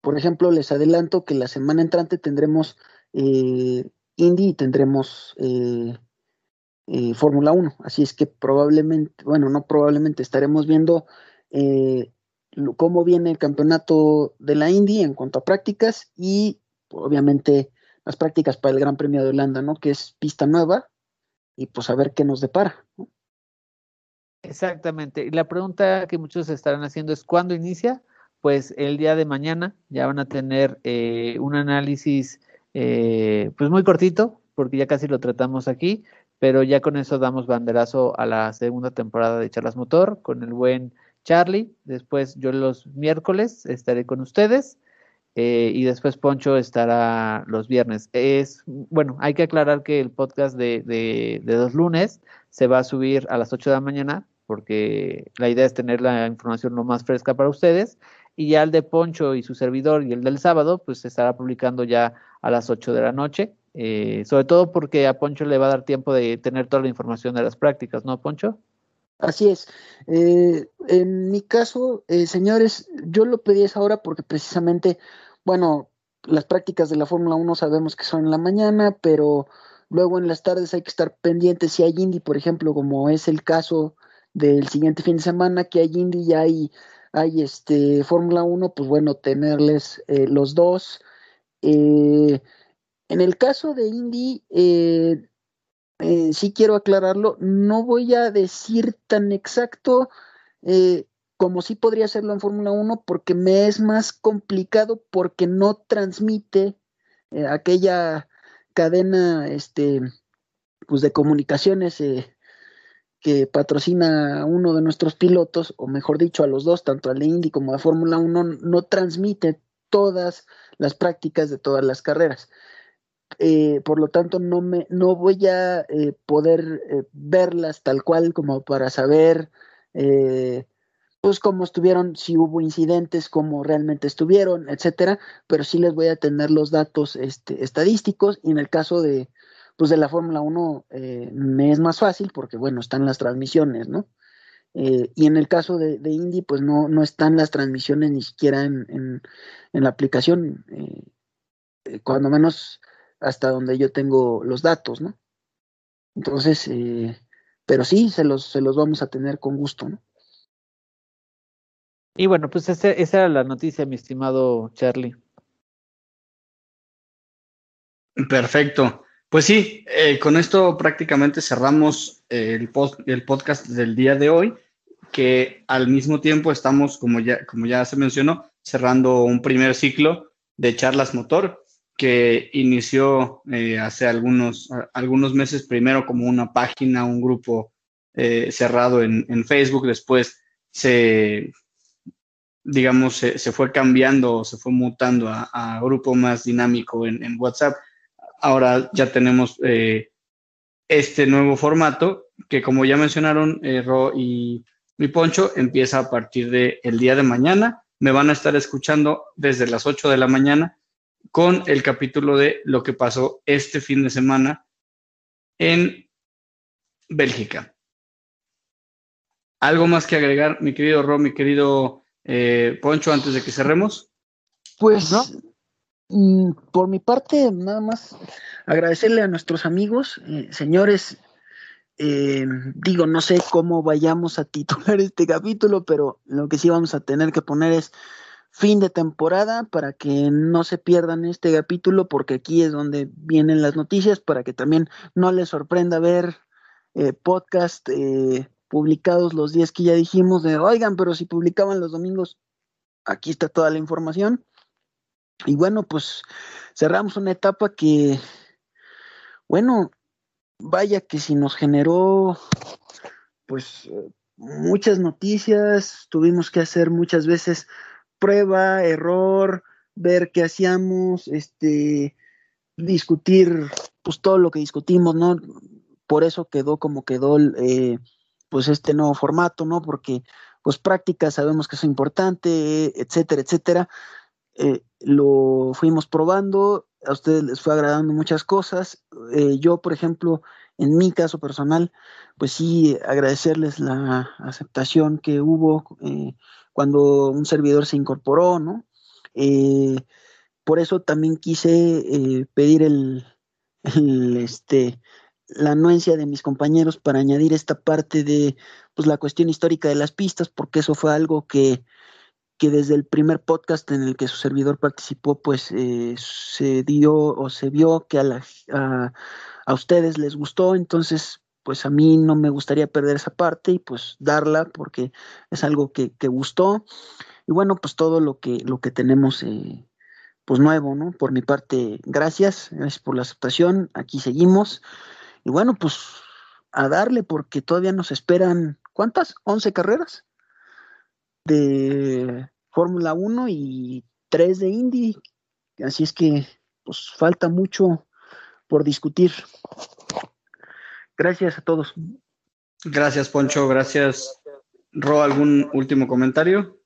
por ejemplo, les adelanto que la semana entrante tendremos eh, Indy y tendremos eh, Fórmula 1. Así es que probablemente, bueno, no probablemente estaremos viendo cómo viene el campeonato de la Indy en cuanto a prácticas y obviamente las prácticas para el Gran Premio de Holanda, ¿no? Que es pista nueva y pues a ver qué nos depara. ¿no? Exactamente. Y la pregunta que muchos estarán haciendo es ¿cuándo inicia? Pues el día de mañana ya van a tener eh, un análisis eh, pues muy cortito, porque ya casi lo tratamos aquí, pero ya con eso damos banderazo a la segunda temporada de Charlas Motor con el buen Charlie. Después yo los miércoles estaré con ustedes. Eh, y después Poncho estará los viernes. Es, bueno, hay que aclarar que el podcast de, de, de, lunes se va a subir a las 8 de la mañana porque la idea es tener la información lo más fresca para ustedes. Y ya el de Poncho y su servidor y el del sábado, pues se estará publicando ya a las 8 de la noche, eh, sobre todo porque a Poncho le va a dar tiempo de tener toda la información de las prácticas, ¿no, Poncho? Así es. Eh, en mi caso, eh, señores, yo lo pedí esa hora porque precisamente, bueno, las prácticas de la Fórmula 1 sabemos que son en la mañana, pero luego en las tardes hay que estar pendientes si hay Indy, por ejemplo, como es el caso del siguiente fin de semana, que hay Indy y hay, hay este Fórmula 1, pues bueno, tenerles eh, los dos. Eh, en el caso de Indy, eh, sí quiero aclararlo, no voy a decir tan exacto como sí podría hacerlo en Fórmula 1 porque me es más complicado porque no transmite aquella cadena este pues de comunicaciones que patrocina a uno de nuestros pilotos, o mejor dicho, a los dos, tanto al Indy como a Fórmula 1, no transmite todas las prácticas de todas las carreras. Eh, por lo tanto no me no voy a eh, poder eh, verlas tal cual como para saber pues cómo estuvieron, si hubo incidentes, cómo realmente estuvieron, etcétera, pero sí les voy a tener los datos este, estadísticos y en el caso de pues de la Fórmula 1 me es más fácil porque bueno, están las transmisiones, ¿no? y en el caso de, de, Indy, pues no, no están las transmisiones ni siquiera en, en, en la aplicación. cuando menos hasta donde yo tengo los datos, ¿no? Entonces, eh, pero sí, se los, se los vamos a tener con gusto, ¿no? Y bueno, pues esa era la noticia, mi estimado Charlie. Perfecto. Pues sí, eh, con esto prácticamente cerramos el, podcast del día de hoy, que al mismo tiempo estamos, como ya, como ya se mencionó, cerrando un primer ciclo de charlas motor que inició eh, hace algunos, algunos meses, primero como una página, un grupo eh, cerrado en, Facebook, después se, digamos, se, fue cambiando, se fue mutando a, grupo más dinámico en, WhatsApp. Ahora ya tenemos eh, este nuevo formato que, como ya mencionaron Ro y mi Poncho, empieza a partir del el día de mañana. Me van a estar escuchando desde las 8 de la mañana con el capítulo de lo que pasó este fin de semana en Bélgica. ¿Algo más que agregar, mi querido Ro, mi querido eh, Poncho, antes de que cerremos? Pues, ¿no? Mm, por mi parte, nada más agradecerle a nuestros amigos, eh, señores. Eh, digo, no sé cómo vayamos a titular [LAUGHS] este capítulo, pero lo que sí vamos a tener que poner es fin de temporada para que no se pierdan este capítulo porque aquí es donde vienen las noticias para que también no les sorprenda ver eh, podcast eh, publicados los días que ya dijimos de oigan pero si publicaban los domingos aquí está toda la información y bueno pues cerramos una etapa que bueno vaya que si nos generó pues muchas noticias tuvimos que hacer muchas veces prueba, error, ver qué hacíamos, este, discutir, pues todo lo que discutimos, ¿no? Por eso quedó como quedó, eh, pues este nuevo formato, ¿no? Porque, pues práctica sabemos que es importante, etcétera, etcétera. Eh, lo fuimos probando, a ustedes les fue agradando muchas cosas. Eh, yo, por ejemplo, en mi caso personal, pues sí, agradecerles la aceptación que hubo cuando un servidor se incorporó, ¿no? Eh, por eso también quise eh, pedir el, este, la anuencia de mis compañeros para añadir esta parte de pues, la cuestión histórica de las pistas, porque eso fue algo que, que desde el primer podcast en el que su servidor participó, pues eh, se dio o se vio que a, a, a, ustedes les gustó, entonces pues a mí no me gustaría perder esa parte y pues darla porque es algo que, gustó. Y bueno, pues todo lo que, lo que tenemos eh, pues nuevo, ¿no? Por mi parte, gracias, gracias por la aceptación, aquí seguimos. Y bueno, pues a darle porque todavía nos esperan, ¿cuántas? ¿11 carreras? De Fórmula 1 y 3 de Indy. Así es que pues falta mucho por discutir. Gracias a todos. Gracias, Poncho. Gracias. Ro, ¿algún último comentario?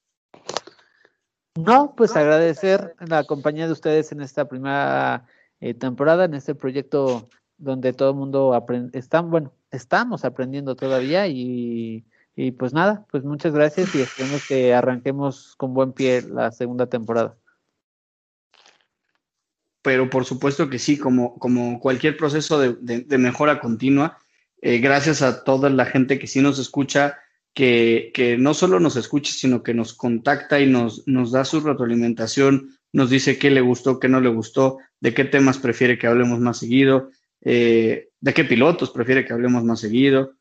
No, pues agradecer la compañía de ustedes en esta primera eh, temporada, en este proyecto donde todo el mundo aprende, están, bueno, estamos aprendiendo todavía y, y pues nada, pues muchas gracias y esperemos que arranquemos con buen pie la segunda temporada. Pero por supuesto que sí, como, como cualquier proceso de, mejora continua, eh, gracias a toda la gente que sí nos escucha, que, que, no solo nos escucha, sino que nos contacta y nos, nos da su retroalimentación, nos dice qué le gustó, qué no le gustó, de qué temas prefiere que hablemos más seguido, eh, de qué pilotos prefiere que hablemos más seguido,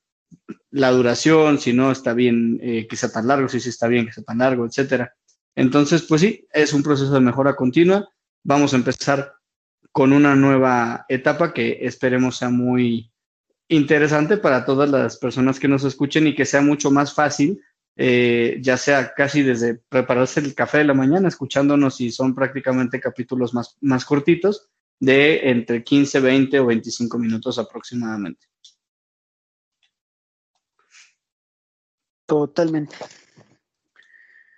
la duración, si no está bien eh, que sea tan largo, si sí está bien que sea tan largo, etcétera. Entonces, pues sí, es un proceso de mejora continua vamos a empezar con una nueva etapa que esperemos sea muy, interesante para todas las personas que nos escuchen y que sea mucho más fácil, eh, ya sea casi desde prepararse el café de la mañana, escuchándonos y son prácticamente capítulos más, más cortitos, de entre 15, 20 o 25 minutos aproximadamente. Totalmente.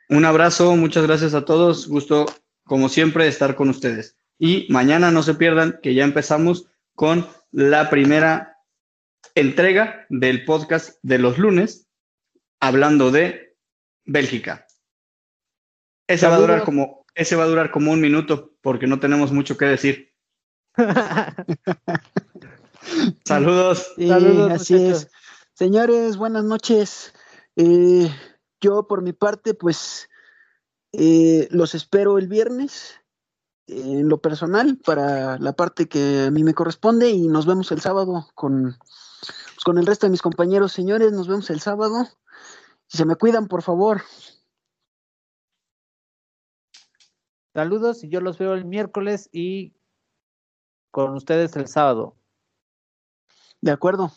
Un abrazo, muchas gracias a todos. Gusto, como siempre, estar con ustedes. Y mañana no se pierdan que ya empezamos con la primera entrega del podcast de los lunes, hablando de Bélgica. Ese va a durar como, ese va a durar como un minuto, porque no tenemos mucho que decir. [LAUGHS] Saludos. Saludos. Así es. Señores, buenas noches. Eh, yo por mi parte, pues eh, los espero el viernes en lo personal para la parte que a mí me corresponde y nos vemos el sábado con, pues, con el resto de mis compañeros. Señores, nos vemos el sábado. Si se me cuidan, por favor. Saludos y yo los veo el miércoles y con ustedes el sábado. De acuerdo.